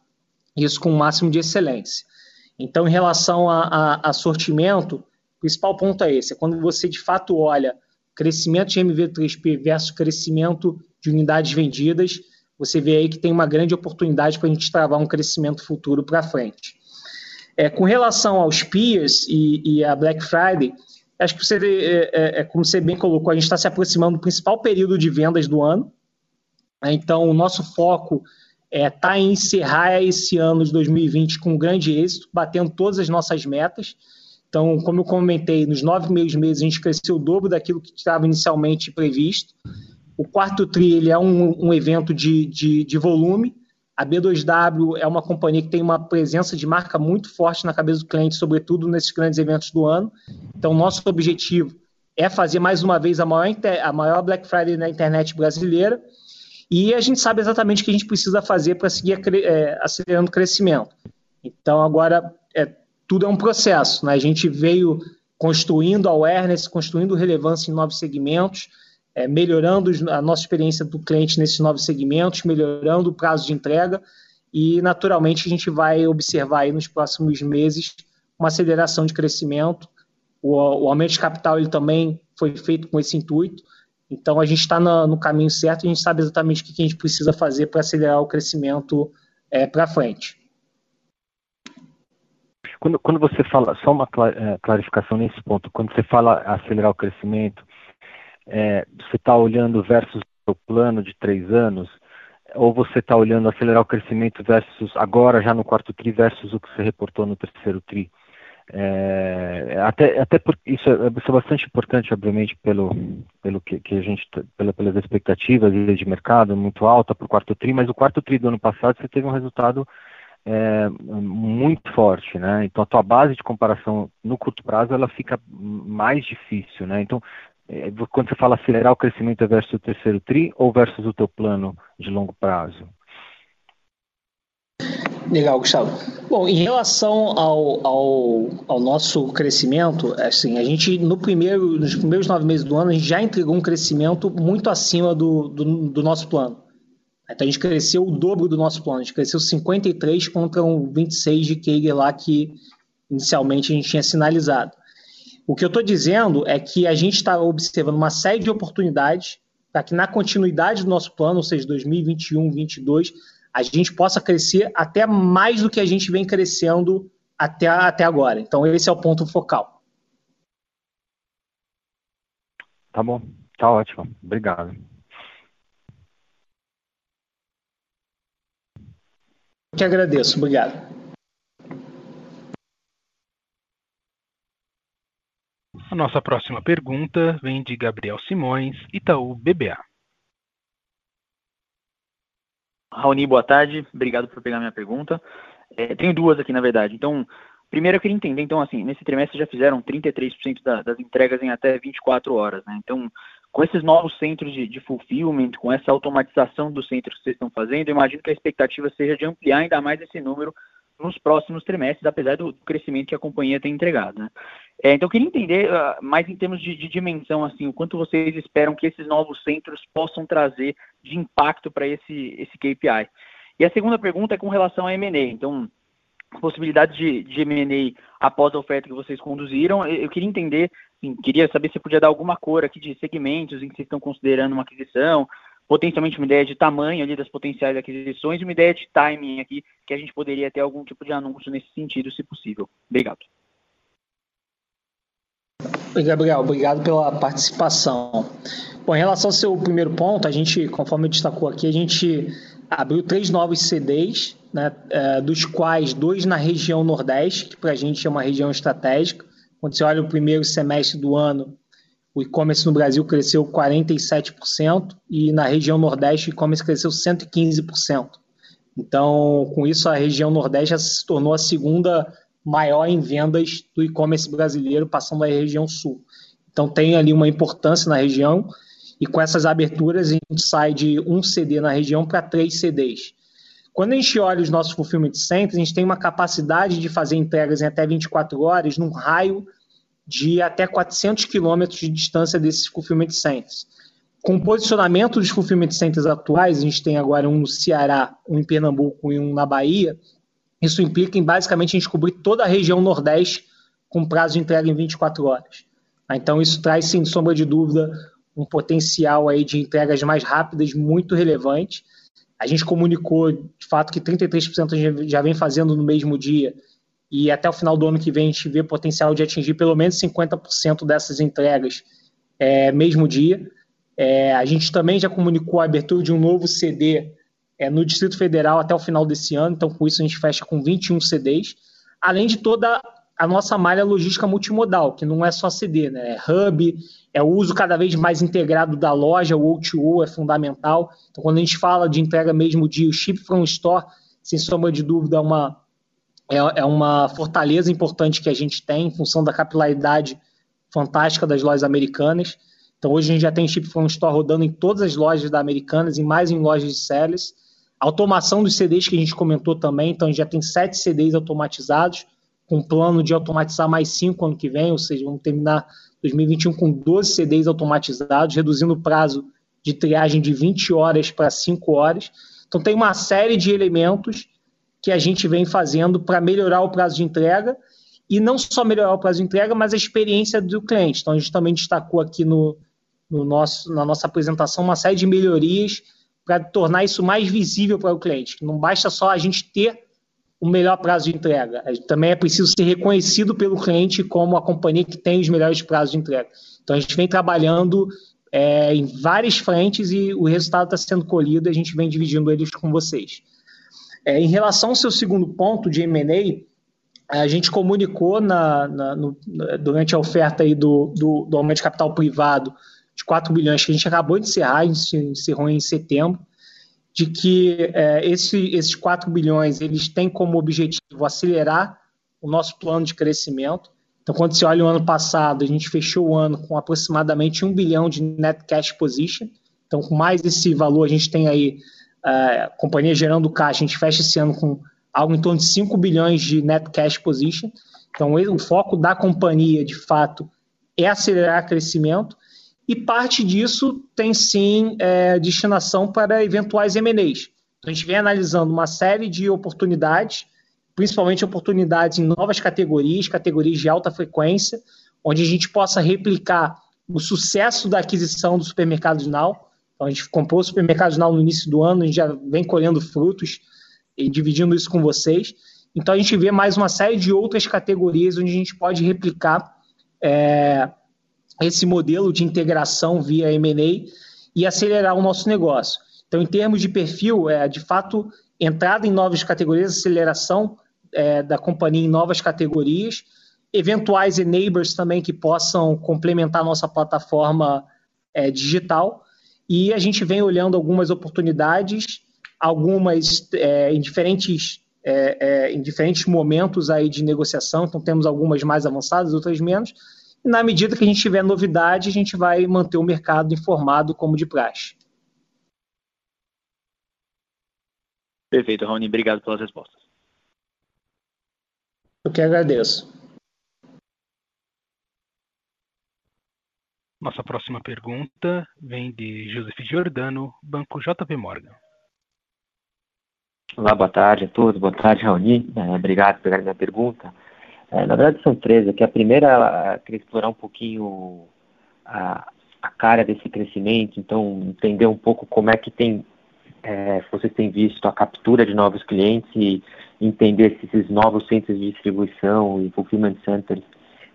Speaker 2: isso com o máximo de excelência. Então, em relação a, a, a sortimento, o principal ponto é esse: é quando você de fato olha crescimento de MV3P versus crescimento de unidades vendidas, você vê aí que tem uma grande oportunidade para a gente travar um crescimento futuro para frente. É, com relação aos peers e, e a Black Friday, acho que você, é, é, é como você bem colocou, a gente está se aproximando do principal período de vendas do ano. Então, o nosso foco está é, tá em encerrar esse ano de 2020 com um grande êxito, batendo todas as nossas metas. Então, como eu comentei, nos nove primeiros meses a gente cresceu o dobro daquilo que estava inicialmente previsto. O quarto TRI ele é um, um evento de, de, de, volume. A B2W é uma companhia que tem uma presença de marca muito forte na cabeça do cliente, sobretudo nesses grandes eventos do ano. Então, nosso objetivo é fazer mais uma vez a maior, a maior Black Friday na internet brasileira e a gente sabe exatamente o que a gente precisa fazer para seguir é, acelerando o crescimento. Então, agora, é, tudo é um processo. Né? A gente veio construindo awareness, construindo relevância em novos segmentos, é, melhorando a nossa experiência do cliente nesses novos segmentos, melhorando o prazo de entrega e, naturalmente, a gente vai observar aí nos próximos meses uma aceleração de crescimento. O, o aumento de capital ele também foi feito com esse intuito, então a gente está no, caminho certo, a gente sabe exatamente o que a gente precisa fazer para acelerar o crescimento é, para frente.
Speaker 4: Quando, quando, você fala, só uma é, clarificação nesse ponto, quando você fala acelerar o crescimento, é, você está olhando versus o plano de três anos, ou você está olhando acelerar o crescimento versus agora já no quarto tri versus o que você reportou no terceiro tri? É, até até porque isso é, isso é, bastante importante, obviamente, pelo, pelo que, que a gente, pela, pelas expectativas de mercado muito alta para o quarto tri, mas o quarto tri do ano passado você teve um resultado é, muito forte, né? Então a tua base de comparação no curto prazo ela fica mais difícil, né? Então é, quando você fala acelerar o crescimento é versus o terceiro tri ou versus o teu plano de longo prazo?
Speaker 2: Legal, Gustavo. Bom, em relação ao, ao, ao, nosso crescimento, assim, a gente no primeiro, nos primeiros nove meses do ano, a gente já entregou um crescimento muito acima do, do, do nosso plano. Então a gente cresceu o dobro do nosso plano, a gente cresceu 53 contra um 26 de Keiger lá que inicialmente a gente tinha sinalizado. O que eu estou dizendo é que a gente está observando uma série de oportunidades para que na continuidade do nosso plano, ou seja, 2021, 2022, a gente possa crescer até mais do que a gente vem crescendo até, até agora. Então, esse é o ponto focal.
Speaker 4: Tá bom, tá ótimo. Obrigado.
Speaker 2: Eu que agradeço, obrigado.
Speaker 1: A nossa próxima pergunta vem de Gabriel Simões, Itaú BBA.
Speaker 5: Raoni, boa tarde. Obrigado por pegar minha pergunta. É, tenho duas aqui, na verdade. Então, primeiro eu queria entender, então, assim, nesse trimestre já fizeram 33% da, das entregas em até 24 horas, né? Então, com esses novos centros de, de fulfillment, com essa automatização dos centros que vocês estão fazendo, eu imagino que a expectativa seja de ampliar ainda mais esse número nos próximos trimestres, apesar do crescimento que a companhia tem entregado. Né? É, então, eu queria entender uh, mais em termos de, de, dimensão, assim, o quanto vocês esperam que esses novos centros possam trazer de impacto para esse, esse KPI. E a segunda pergunta é com relação a M&A. Então, possibilidade de, de M&A após a oferta que vocês conduziram, eu, eu queria entender, assim, queria saber se podia dar alguma cor aqui de segmentos em que vocês estão considerando uma aquisição, potencialmente uma ideia de tamanho ali das potenciais aquisições uma ideia de timing aqui, que a gente poderia ter algum tipo de anúncio nesse sentido, se possível. Obrigado.
Speaker 2: Gabriel, obrigado pela participação. Bom, em relação ao seu primeiro ponto, a gente, conforme destacou aqui, a gente abriu três novos CDs, né, é, dos quais dois na região Nordeste, que para a gente é uma região estratégica. Quando você olha o primeiro semestre do ano, o e-commerce no Brasil cresceu 47% e na região Nordeste o e-commerce cresceu 115%. Então, com isso, a região Nordeste já se tornou a segunda maior em vendas do e-commerce brasileiro, passando a região sul. Então tem ali uma importância na região e com essas aberturas a gente sai de um CD na região para três CDs. Quando a gente olha os nossos fulfillment centers, a gente tem uma capacidade de fazer entregas em até 24 horas num raio de até 400 quilômetros de distância desses fulfillment centers. Com o posicionamento dos fulfillment centers atuais, a gente tem agora um no Ceará, um em Pernambuco e um na Bahia, isso implica em basicamente a gente cobrir toda a região Nordeste com prazo de entrega em 24 horas. Então isso traz, sem sombra de dúvida, um potencial aí de entregas mais rápidas muito relevante. A gente comunicou, de fato, que 33% já vem fazendo no mesmo dia e até o final do ano que vem a gente vê potencial de atingir pelo menos 50% dessas entregas é, mesmo dia. É, a gente também já comunicou a abertura de um novo CD é, no Distrito Federal até o final desse ano, então com isso a gente fecha com 21 CDs, além de toda a nossa malha logística multimodal, que não é só CD, né? É hub, é o uso cada vez mais integrado da loja, o O2O é fundamental. Então, quando a gente fala de entrega mesmo dia, o Ship from Store, sem sombra de dúvida, é uma, é, é uma fortaleza importante que a gente tem em função da capilaridade fantástica das lojas americanas. Então, hoje a gente já tem Ship from Store rodando em todas as lojas da Americanas e mais em lojas de sellers. Automação dos CDs que a gente comentou também, então a gente já tem sete CDs automatizados, com plano de automatizar mais cinco ano que vem, ou seja, vamos terminar 2021 com 12 CDs automatizados, reduzindo o prazo de triagem de 20 horas para 5 horas. Então tem uma série de elementos que a gente vem fazendo para melhorar o prazo de entrega e não só melhorar o prazo de entrega, mas a experiência do cliente. Então a gente também destacou aqui no, no nosso, na nossa apresentação uma série de melhorias para tornar isso mais visível para o cliente. Não basta só a gente ter o melhor prazo de entrega. Também é preciso ser reconhecido pelo cliente como a companhia que tem os melhores prazos de entrega. Então a gente vem trabalhando é, em várias frentes e o resultado está sendo colhido e a gente vem dividindo eles com vocês. É, em relação ao seu segundo ponto de M&A, a gente comunicou na, na, no, durante a oferta aí do, do, do aumento de capital privado de 4 bilhões que a gente acabou de encerrar, encerrou em setembro, de que é, esse, esses 4 bilhões eles têm como objetivo acelerar o nosso plano de crescimento. Então, quando você olha o ano passado, a gente fechou o ano com aproximadamente 1 bilhão de net cash position. Então, com mais esse valor, a gente tem aí é, a companhia gerando caixa, a gente fecha esse ano com algo em torno de 5 bilhões de net cash position. Então, o foco da companhia, de fato, é acelerar crescimento e parte disso tem sim é, destinação para eventuais M&As. Então, a gente vem analisando uma série de oportunidades, principalmente oportunidades em novas categorias, categorias de alta frequência, onde a gente possa replicar o sucesso da aquisição do supermercado Now. Então, a gente comprou o supermercado Now no início do ano, a gente já vem colhendo frutos e dividindo isso com vocês. Então, a gente vê mais uma série de outras categorias onde a gente pode replicar é, esse modelo de integração via M&A e acelerar o nosso negócio. Então, em termos de perfil, é de fato entrada em novas categorias, aceleração é, da companhia em novas categorias, eventuais enablers também que possam complementar nossa plataforma é, digital. E a gente vem olhando algumas oportunidades, algumas é, em diferentes é, é, em diferentes momentos aí de negociação. Então temos algumas mais avançadas, outras menos e na medida que a gente tiver novidade, a gente vai manter o mercado informado como de praxe.
Speaker 5: Perfeito, Rony. Obrigado pelas respostas.
Speaker 2: Eu que agradeço.
Speaker 1: Nossa próxima pergunta vem de Joseph Giordano, Banco JP Morgan.
Speaker 6: Olá, boa tarde a todos. Boa tarde, Raoni. É, obrigado pegar minha pergunta. É, na verdade, são três aqui. A primeira, ela queria explorar um pouquinho a, a cara desse crescimento, então entender um pouco como é que tem, é, vocês têm visto a captura de novos clientes e entender se esses novos centros de distribuição e fulfillment centers,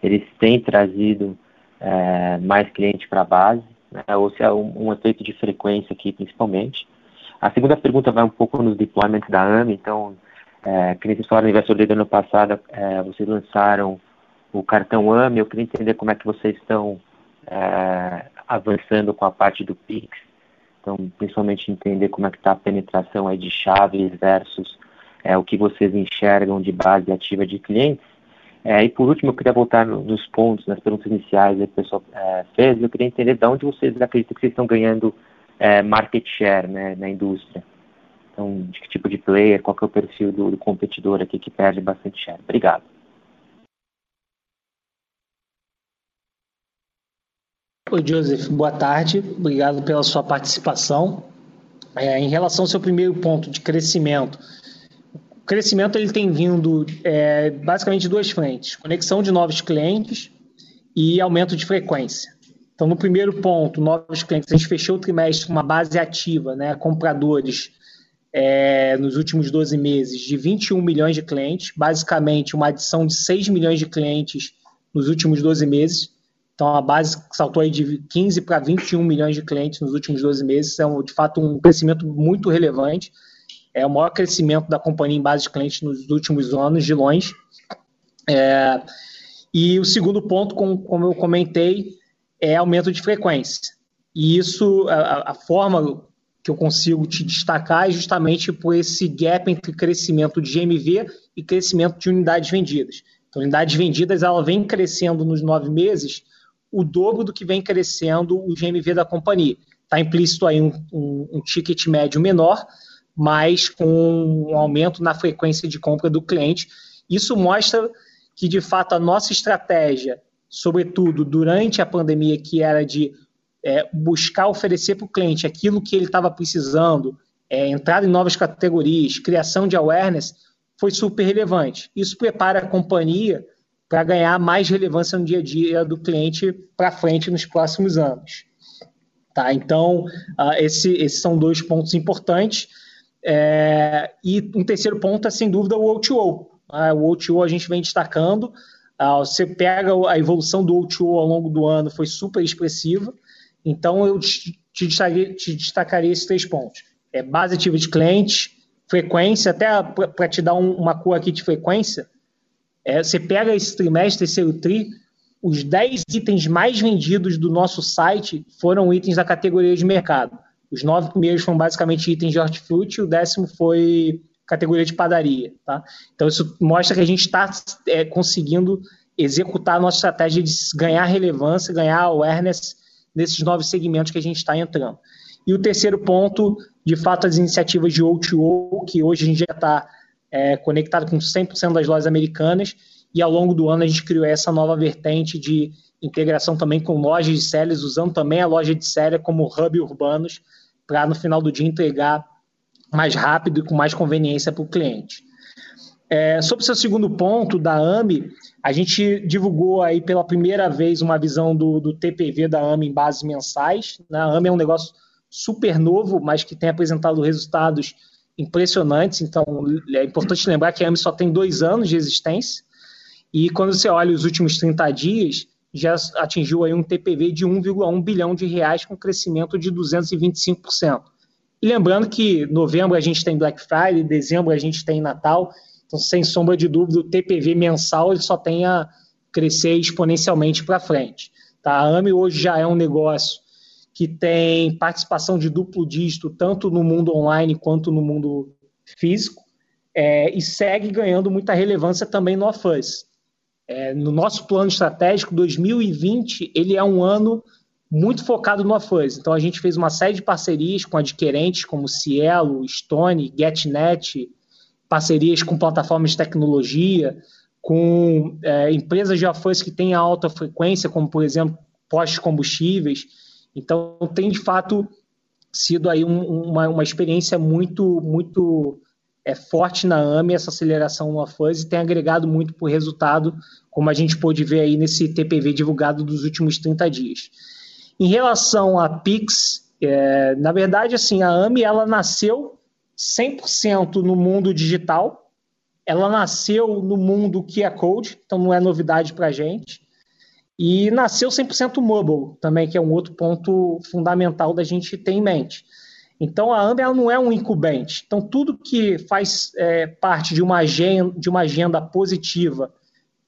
Speaker 6: eles têm trazido é, mais clientes para a base, né, ou se é um, um, efeito de frequência aqui, principalmente. A segunda pergunta vai um pouco nos deployments da AME, então é, que nem vocês do ano passado, é, vocês lançaram o cartão AME, eu queria entender como é que vocês estão é, avançando com a parte do Pix, então principalmente entender como é que está a penetração aí de chaves versus é, o que vocês enxergam de base ativa de clientes. É, e por último, eu queria voltar nos pontos, nas perguntas iniciais que o pessoal é, fez, eu queria entender de onde vocês acreditam que vocês estão ganhando é, market share né, na indústria. Então, de que tipo de player, qual é o perfil do, do competidor aqui que perde bastante share. Obrigado.
Speaker 2: Oi, Joseph, boa tarde. Obrigado pela sua participação. É, em relação ao seu primeiro ponto de crescimento, o crescimento ele tem vindo é, basicamente de duas frentes: conexão de novos clientes e aumento de frequência. Então, no primeiro ponto, novos clientes, a gente fechou o trimestre com uma base ativa, né, compradores é, nos últimos 12 meses de 21 milhões de clientes, basicamente uma adição de 6 milhões de clientes nos últimos 12 meses. Então, a base saltou aí de 15 para 21 milhões de clientes nos últimos 12 meses. É, de fato, um crescimento muito relevante. É o maior crescimento da companhia em base de clientes nos últimos anos, de longe. É, e o segundo ponto, como, como, eu comentei, é aumento de frequência. E isso, a, a forma que eu consigo te destacar é justamente por esse gap entre crescimento de GMV e crescimento de unidades vendidas. Então, unidades vendidas, ela vem crescendo nos nove meses, o dobro do que vem crescendo o GMV da companhia. Está implícito aí um, um, um, ticket médio menor, mas com um aumento na frequência de compra do cliente. Isso mostra que, de fato, a nossa estratégia, sobretudo durante a pandemia, que era de é, buscar oferecer para o cliente aquilo que ele estava precisando, é, entrada em novas categorias, criação de awareness, foi super relevante. Isso prepara a companhia para ganhar mais relevância no dia a dia do cliente para frente nos próximos anos. Tá? Então, uh, esse, esses são dois pontos importantes. É, e um terceiro ponto é, sem dúvida, o O2O. Ah, o O2O a gente vem destacando. Uh, você pega a evolução do O2O ao longo do ano, foi super expressiva. Então, eu te, te, destacaria, te destacaria esses três pontos. É base ativa de clientes, frequência, até para te dar um, uma cor aqui de frequência, é, você pega esse trimestre, terceiro tri, os 10 itens mais vendidos do nosso site foram itens da categoria de mercado. Os nove primeiros foram basicamente itens de hortifruti, o décimo foi categoria de padaria. Tá? Então, isso mostra que a gente está é, conseguindo executar a nossa estratégia de ganhar relevância, ganhar awareness nesses novos segmentos que a gente está entrando. E o terceiro ponto, de fato, as iniciativas de O2O, que hoje a gente já está é, conectado com 100% das lojas americanas, e ao longo do ano a gente criou essa nova vertente de integração também com lojas de sellers, usando também a loja de seller como hub urbanos, para no final do dia entregar mais rápido e com mais conveniência para o cliente. É, sobre o seu segundo ponto da AMI, a gente divulgou aí pela primeira vez uma visão do, do TPV da AMI em bases mensais. Né? A AMI é um negócio super novo, mas que tem apresentado resultados impressionantes. Então, é importante lembrar que a AMI só tem dois anos de existência. E quando você olha os últimos 30 dias, já atingiu aí um TPV de 1,1 bilhão de reais com crescimento de 225%. E lembrando que novembro a gente tem Black Friday, dezembro a gente tem Natal, então sem sombra de dúvida o TPV mensal ele só tem a crescer exponencialmente para frente. Tá? A AMI hoje já é um negócio que tem participação de duplo dígito, tanto no mundo online quanto no mundo físico, é, e segue ganhando muita relevância também no AFUS. É, no nosso plano estratégico, 2020, ele é um ano muito focado no AFUS. Então, a gente fez uma série de parcerias com adquirentes como Cielo, Stone, GetNet, parcerias com plataformas de tecnologia, com é, empresas de AFUS que têm alta frequência, como, por exemplo, postos combustíveis. Então, tem de fato sido aí um, uma, uma experiência muito, muito é, forte na AME, essa aceleração no e tem agregado muito para o resultado, como a gente pôde ver aí nesse TPV divulgado dos últimos 30 dias. Em relação a Pix, é, na verdade, assim, a AME ela nasceu 100% no mundo digital, ela nasceu no mundo QR Code, então não é novidade para a gente. E nasceu 100% mobile também, que é um outro ponto fundamental da gente ter em mente. Então, a AMB não é um incumbente. Então, tudo que faz é, parte de uma, agenda, de uma agenda positiva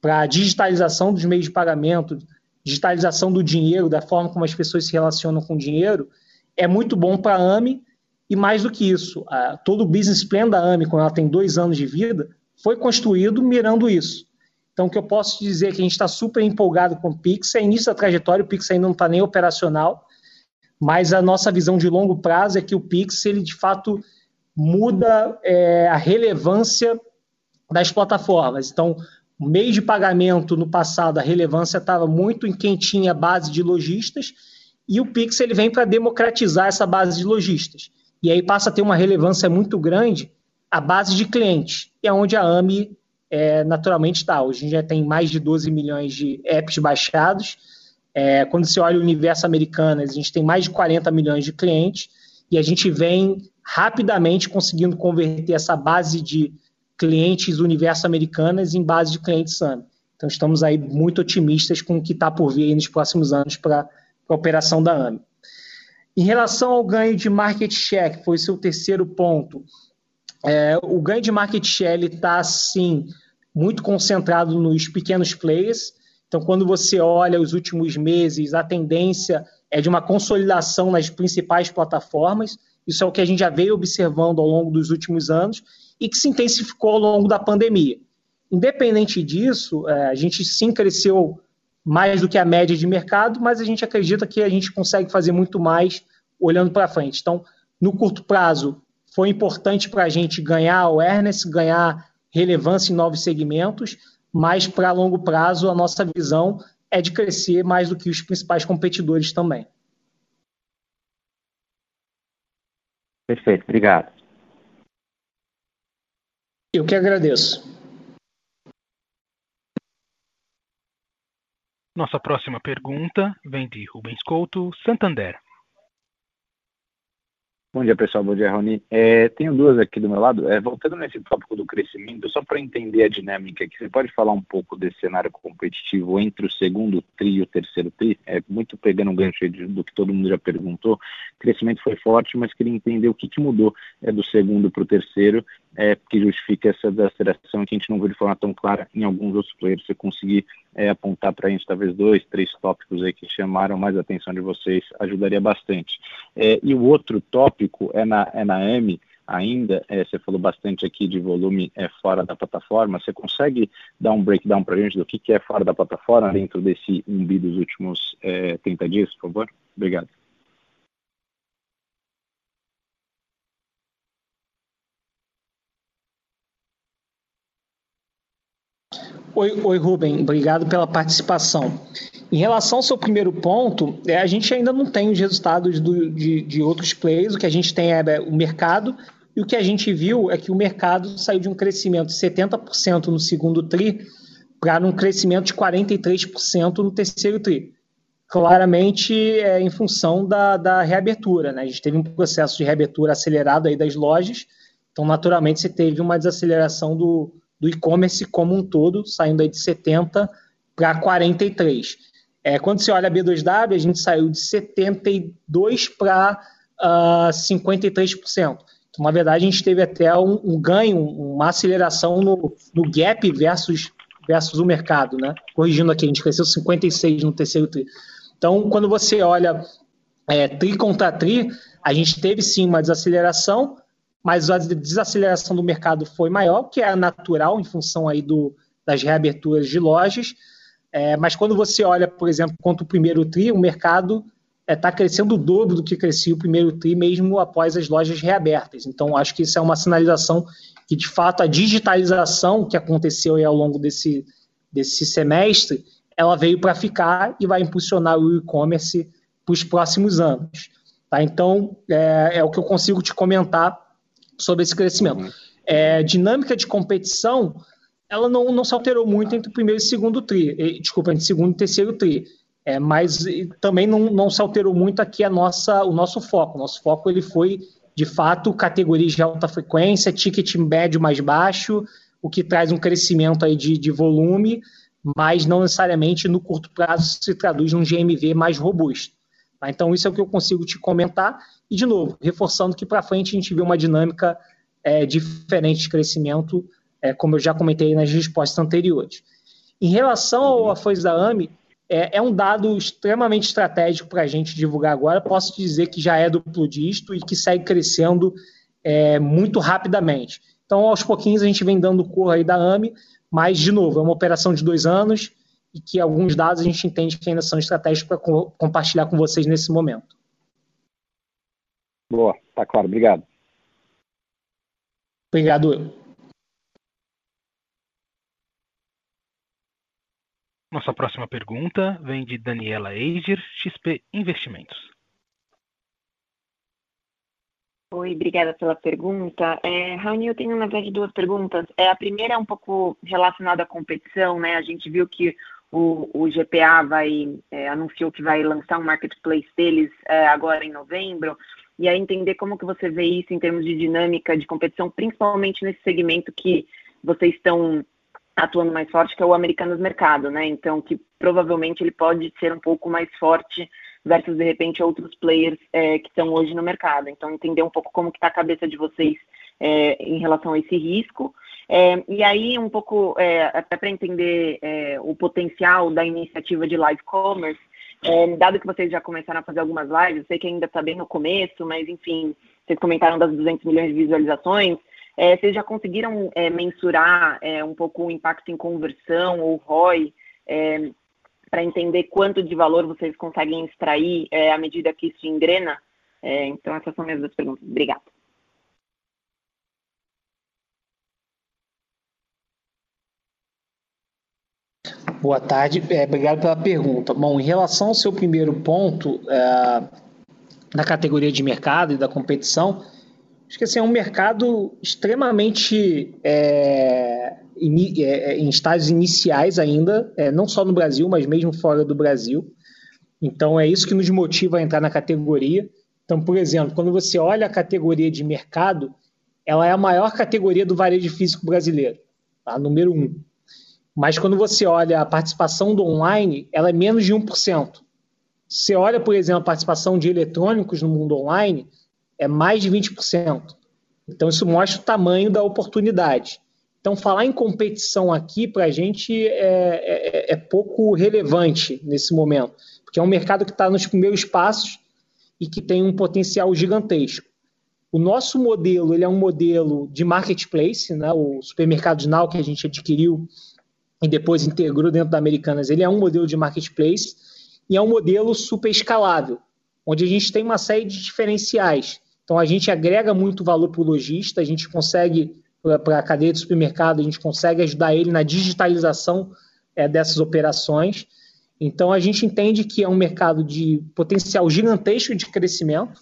Speaker 2: para a digitalização dos meios de pagamento, digitalização do dinheiro, da forma como as pessoas se relacionam com o dinheiro, é muito bom para a AME. E mais do que isso, a, todo o business plan da AME, quando ela tem dois anos de vida, foi construído mirando isso. Então, o que eu posso dizer é que a gente está super empolgado com o Pix, é início da trajetória, o Pix ainda não está nem operacional, mas a nossa visão de longo prazo é que o Pix, ele de fato muda é, a relevância das plataformas. Então, meio de pagamento no passado, a relevância estava muito em quem tinha base de lojistas, e o Pix ele vem para democratizar essa base de lojistas. E aí passa a ter uma relevância muito grande a base de clientes, e é onde a AMI é, naturalmente está. Hoje já tem mais de 12 milhões de apps baixados. É, quando você olha o universo americano, a gente tem mais de 40 milhões de clientes, e a gente vem rapidamente conseguindo converter essa base de clientes universo americanas em base de clientes SAM. Então estamos aí muito otimistas com o que está por vir nos próximos anos para a operação da AMI. Em relação ao ganho de market share, que foi o seu terceiro ponto, é, o ganho de market share está, sim, muito concentrado nos pequenos players. Então, quando você olha os últimos meses, a tendência é de uma consolidação nas principais plataformas. Isso é o que a gente já veio observando ao longo dos últimos anos e que se intensificou ao longo da pandemia. Independente disso, é, a gente sim cresceu mais do que a média de mercado, mas a gente acredita que a gente consegue fazer muito mais olhando para frente. Então, no curto prazo, foi importante para a gente ganhar awareness, ganhar relevância em novos segmentos, mas para longo prazo, a nossa visão é de crescer mais do que os principais competidores também.
Speaker 6: Perfeito, obrigado.
Speaker 2: Eu que agradeço.
Speaker 1: Nossa próxima pergunta vem de Rubens Couto, Santander.
Speaker 7: Bom dia, pessoal. Bom dia, Rony. É, tenho duas aqui do meu lado. É, voltando nesse tópico do crescimento, só para entender a dinâmica aqui, você pode falar um pouco desse cenário competitivo entre o segundo TRI e o terceiro TRI? É, muito pegando um gancho do que todo mundo já perguntou. O crescimento foi forte, mas queria entender o que, que mudou é, do segundo para o terceiro, é, que justifica essa desaceleração que a gente não viu de forma tão clara em alguns outros players. Você conseguir é, apontar para a gente talvez dois, três tópicos aí que chamaram mais a atenção de vocês, ajudaria bastante. É, e o outro tópico é na, é na M ainda, é, você falou bastante aqui de volume é, fora da plataforma, você consegue dar um breakdown para a gente do que, que é fora da plataforma dentro desse 1 bi dos últimos é, 30 dias, por favor? Obrigado.
Speaker 2: Oi, oi, Rubem, obrigado pela participação. Em relação ao seu primeiro ponto, é, a gente ainda não tem os resultados do, de, de, outros players, o que a gente tem é, é o mercado, e o que a gente viu é que o mercado saiu de um crescimento de 70% no segundo TRI para um crescimento de 43% no terceiro TRI. Claramente é em função da, da reabertura. Né? A gente teve um processo de reabertura acelerado aí das lojas, então naturalmente você teve uma desaceleração do, do e-commerce como um todo, saindo aí de 70 para 43. É, quando você olha a B2W, a gente saiu de 72 para uh, 53%. Então, na verdade, a gente teve até um, um ganho, uma aceleração no, no, gap versus, versus o mercado. Né? Corrigindo aqui, a gente cresceu 56 no terceiro tri. Então, quando você olha é, tri contra tri, a gente teve sim uma desaceleração, mas a desaceleração do mercado foi maior, que é natural em função aí do, das reaberturas de lojas. É, mas quando você olha, por exemplo, quanto o primeiro TRI, o mercado está é, tá crescendo o dobro do que crescia o primeiro TRI, mesmo após as lojas reabertas. Então, acho que isso é uma sinalização que, de fato, a digitalização que aconteceu ao longo desse, desse semestre, ela veio para ficar e vai impulsionar o e-commerce para os próximos anos. Tá? Então, é, é o que eu consigo te comentar sobre esse crescimento. Uhum. É, dinâmica de competição, ela não, não se alterou muito entre o primeiro e o segundo tri, desculpa, entre o segundo e terceiro tri. É, mas também não, não se alterou muito aqui a nossa, o nosso foco. O nosso foco ele foi, de fato, categorias de alta frequência, ticket médio mais baixo, o que traz um crescimento aí de, de volume, mas não necessariamente no curto prazo se traduz num GMV mais robusto. Tá? Então, isso é o que eu consigo te comentar. E, de novo, reforçando que para frente a gente vê uma dinâmica é, diferente de crescimento, é, como eu já comentei nas respostas anteriores. Em relação ao Afões da AMI, é, é, um dado extremamente estratégico para a gente divulgar agora. Posso dizer que já é duplo dígito e que segue crescendo é, muito rapidamente. Então, aos pouquinhos, a gente vem dando cor aí da AMI, Mas, de novo, é uma operação de dois anos e que alguns dados a gente entende que ainda são estratégicos para co compartilhar com vocês nesse momento.
Speaker 7: Boa, tá claro, obrigado.
Speaker 2: Obrigado.
Speaker 1: Nossa próxima pergunta vem de Daniela Eiger, XP Investimentos.
Speaker 8: Oi, obrigada pela pergunta. É, Raoni, eu tenho, na verdade, duas perguntas. É, a primeira é um pouco relacionada à competição, né? A gente viu que o, o GPA vai, é, anunciou que vai lançar um marketplace deles é, agora em novembro, e aí entender como que você vê isso em termos de dinâmica de competição, principalmente nesse segmento que vocês estão atuando mais forte, que é o Americanos Mercado, né? Então, que provavelmente ele pode ser um pouco mais forte versus, de repente, outros players é, que estão hoje no mercado. Então, entender um pouco como que está a cabeça de vocês é, em relação a esse risco. É, e aí, um pouco, é, até para entender é, o potencial da iniciativa de live commerce, é, dado que vocês já começaram a fazer algumas lives, eu sei que ainda está bem no começo, mas enfim, vocês comentaram das 200 milhões de visualizações, é, vocês já conseguiram é, mensurar é, um pouco o impacto em conversão ou ROI é, para entender quanto de valor vocês conseguem extrair é, à medida que isso engrena? Então, essas são minhas duas perguntas. Obrigada.
Speaker 2: Boa tarde, é, obrigado pela pergunta. Bom, em relação ao seu primeiro ponto, é, na categoria de mercado e da competição, Acho que assim, é um mercado extremamente é, in, é, é, em estágios iniciais ainda, é, não só no Brasil, mas mesmo fora do Brasil. Então é isso que nos motiva a entrar na categoria. Então, por exemplo, quando você olha a categoria de mercado, ela é a maior categoria do varejo físico brasileiro, tá? número um. Mas quando você olha a participação do online, ela é menos de 1%. Você olha, por exemplo, a participação de eletrônicos no mundo online, é mais de 20%. Então, isso mostra o tamanho da oportunidade. Então, falar em competição aqui, para a gente, é, é, é, pouco relevante nesse momento, porque é um mercado que está nos primeiros passos e que tem um potencial gigantesco. O nosso modelo ele é um modelo de marketplace, né? o supermercado Now que a gente adquiriu e depois integrou dentro da Americanas, ele é um modelo de marketplace e é um modelo super escalável, onde a gente tem uma série de diferenciais. Então, a gente agrega muito valor para o lojista, a gente consegue, para a cadeia de supermercado, a gente consegue ajudar ele na digitalização é, dessas operações. Então, a gente entende que é um mercado de potencial gigantesco de crescimento,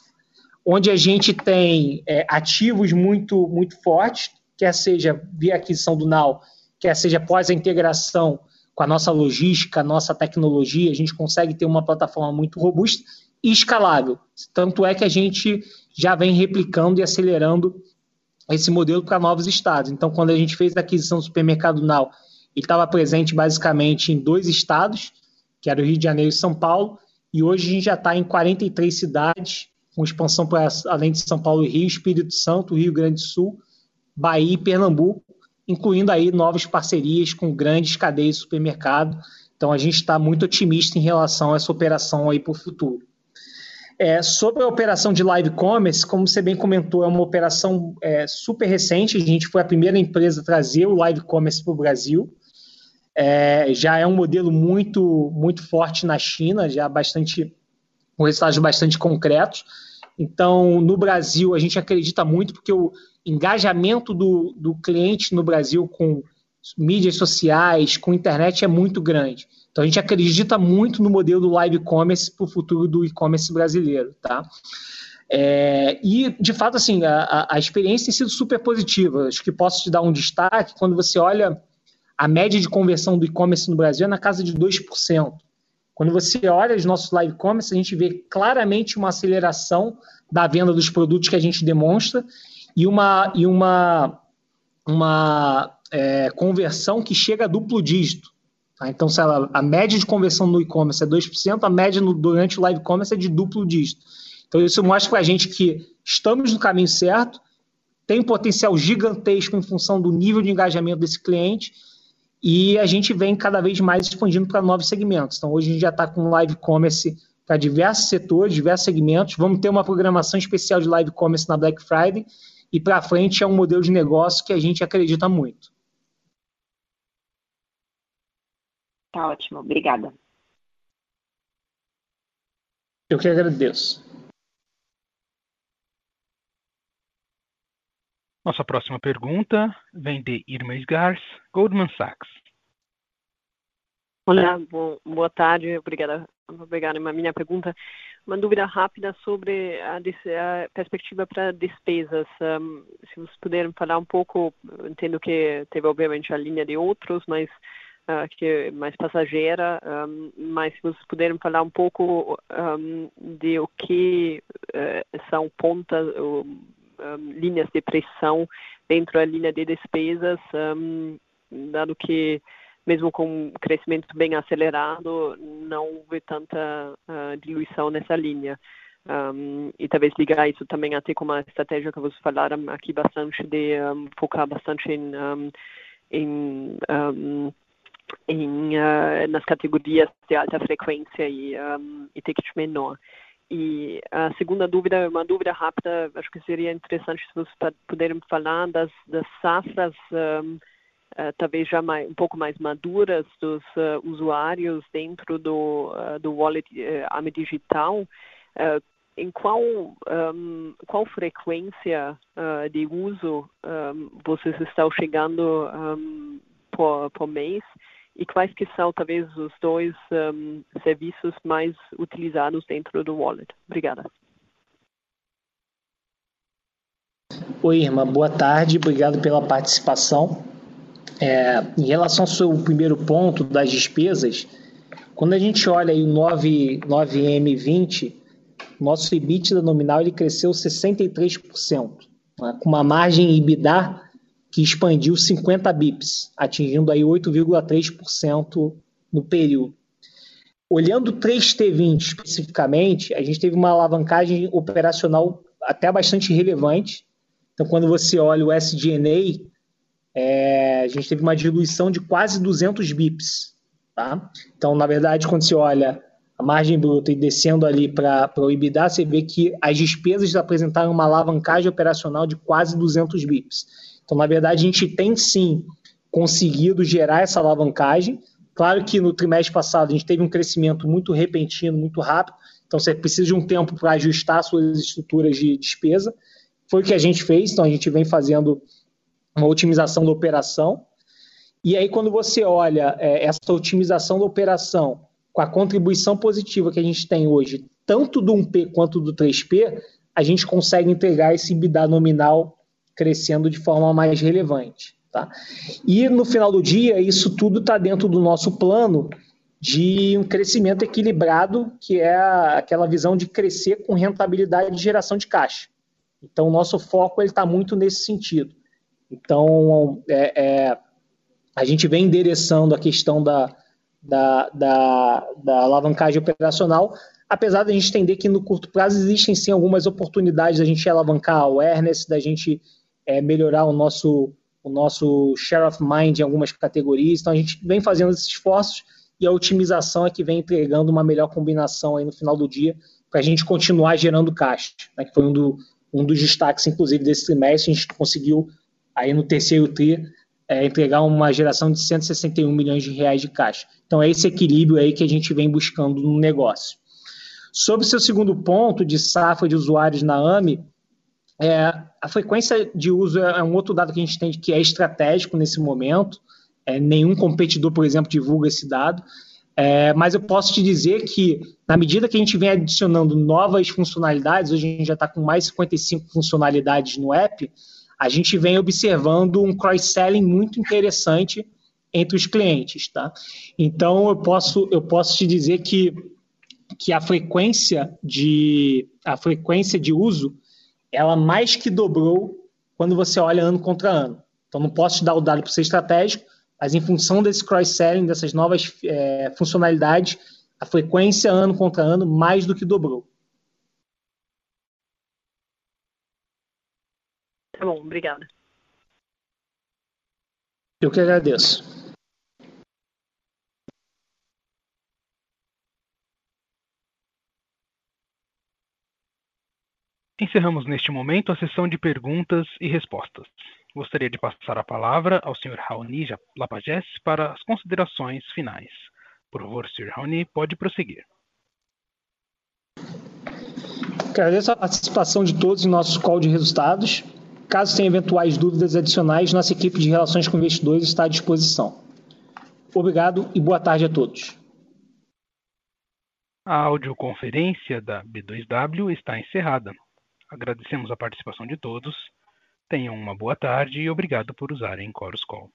Speaker 2: onde a gente tem é, ativos muito, muito fortes, quer seja via aquisição do Now, quer seja após a integração com a nossa logística, a nossa tecnologia, a gente consegue ter uma plataforma muito robusta e escalável. Tanto é que a gente já vem replicando e acelerando esse modelo para novos estados. Então, quando a gente fez a aquisição do supermercado Now, ele estava presente basicamente em dois estados, que era o Rio de Janeiro e São Paulo, e hoje a gente já está em 43 cidades, com expansão para além de São Paulo e Rio, Espírito Santo, Rio Grande do Sul, Bahia e Pernambuco, incluindo aí novas parcerias com grandes cadeias de supermercado. Então a gente está muito otimista em relação a essa operação aí para o futuro. É, sobre a operação de live commerce, como você bem comentou, é uma operação é, super recente. A gente foi a primeira empresa a trazer o live commerce para o Brasil. É, já é um modelo muito muito forte na China, já bastante com resultados bastante concretos. Então, no Brasil, a gente acredita muito porque o engajamento do, do cliente no Brasil com mídias sociais, com internet é muito grande. Então a gente acredita muito no modelo do live commerce para o futuro do e-commerce brasileiro, tá? É, e, de fato, assim, a, a, experiência tem sido super positiva. Acho que posso te dar um destaque quando você olha a média de conversão do e-commerce no Brasil é na casa de 2%. Quando você olha os nossos live commerce, a gente vê claramente uma aceleração da venda dos produtos que a gente demonstra e uma, e uma, uma é, conversão que chega a duplo dígito. Tá? Então, se a média de conversão no e-commerce é 2%, a média no, durante o live commerce é de duplo dígito. Então, isso mostra para a gente que estamos no caminho certo, tem um potencial gigantesco em função do nível de engajamento desse cliente e a gente vem cada vez mais expandindo para novos segmentos. Então, hoje a gente já está com live commerce para diversos setores, diversos segmentos. Vamos ter uma programação especial de live commerce na Black Friday e para frente é um modelo de negócio que a gente acredita muito.
Speaker 8: Tá ótimo, obrigada.
Speaker 2: Eu que agradeço.
Speaker 1: Nossa próxima pergunta vem de Irma Sgars, Goldman Sachs.
Speaker 9: Olá, bom, boa tarde, obrigada por pegar a minha pergunta. Uma dúvida rápida sobre a, a perspectiva para despesas. Um, se vocês puderem falar um pouco, entendo que teve obviamente a linha de outros, mas uh, que é mais passageira, um, mas se vocês puderem falar um pouco um, de o que uh, são pontas, linhas de pressão dentro da linha de despesas, dado que mesmo com um crescimento bem acelerado, não houve tanta uh, diluição nessa linha. Um, e talvez ligar isso também até com uma estratégia que vocês falaram aqui bastante de um, focar bastante em, em, em uh, nas categorias de alta frequência e, e ticket menor. E a segunda dúvida uma dúvida rápida, acho que seria interessante se vocês puderem falar das, das safras um, uh, talvez já mais, um pouco mais maduras dos uh, usuários dentro do, uh, do wallet AME digital, em qual, um, qual frequência de uso um, vocês estão chegando um, por, por mês e quais que são talvez os dois serviços mais utilizados dentro do wallet? Obrigada.
Speaker 2: Oi, irmã, boa tarde, obrigado pela participação. É, em relação ao seu primeiro ponto das despesas, quando a gente olha aí o 9, 9M20, nosso EBITDA nominal ele cresceu 63%, né, com uma margem EBITDA que expandiu 50 bips, atingindo aí 8,3% no período. Olhando o 3T20 especificamente, a gente teve uma alavancagem operacional até bastante relevante. Então, quando você olha o SG&A, é, a gente teve uma diluição de quase 200 bips. Tá? Então, na verdade, quando se olha a margem bruta e descendo ali para o EBITDA, você vê que as despesas apresentaram uma alavancagem operacional de quase 200 bips. Então, na verdade, a gente tem sim conseguido gerar essa alavancagem. Claro que no trimestre passado a gente teve um crescimento muito repentino, muito rápido, então você precisa de um tempo para ajustar suas estruturas de despesa. Foi o que a gente fez, então a gente vem fazendo uma otimização da operação. E aí, quando você olha é, essa otimização da operação com a contribuição positiva que a gente tem hoje, tanto do 1P quanto do 3P, a gente consegue entregar esse EBITDA nominal crescendo de forma mais relevante. Tá? E no final do dia, isso tudo está dentro do nosso plano de um crescimento equilibrado, que é aquela visão de crescer com rentabilidade de geração de caixa. Então, o nosso foco está muito nesse sentido. Então, é, é, a gente vem endereçando a questão da, da, da, da alavancagem operacional, apesar de a gente entender que no curto prazo existem sim algumas oportunidades da gente alavancar a awareness, da gente é, melhorar o nosso, o nosso share of mind em algumas categorias. Então, a gente vem fazendo esses esforços e a otimização é que vem entregando uma melhor combinação aí no final do dia para a gente continuar gerando caixa, né, que foi um, do, um dos destaques, inclusive, desse trimestre. A gente conseguiu aí no terceiro TRI, é, entregar uma geração de 161 milhões de reais de caixa. Então é esse equilíbrio aí que a gente vem buscando no negócio. Sobre o seu segundo ponto de safra de usuários na AMI, é, a frequência de uso é um outro dado que a gente tem que é estratégico nesse momento. É, nenhum competidor, por exemplo, divulga esse dado. É, mas eu posso te dizer que, na medida que a gente vem adicionando novas funcionalidades, hoje a gente já está com mais 55 funcionalidades no app, a gente vem observando um cross-selling muito interessante entre os clientes, tá? Então eu posso eu posso te dizer que que a frequência de a frequência de uso ela mais que dobrou quando você olha ano contra ano. Então não posso te dar o dado para ser estratégico, mas em função desse cross-selling, dessas novas é, funcionalidades, a frequência ano contra ano mais do que dobrou.
Speaker 9: Tá bom, obrigada.
Speaker 2: Eu que agradeço.
Speaker 1: Encerramos neste momento a sessão de perguntas e respostas. Gostaria de passar a palavra ao Sr. Raoni Lapagés para as considerações finais. Por favor, Sr. Raoni, pode prosseguir.
Speaker 2: Agradeço a participação de todos em nosso call de resultados. Caso tenha eventuais dúvidas adicionais, nossa equipe de relações com investidores está à disposição. Obrigado e boa tarde a todos.
Speaker 1: A audioconferência da B2W está encerrada. Agradecemos a participação de todos. Tenham uma boa tarde e obrigado por usarem Chorus Call.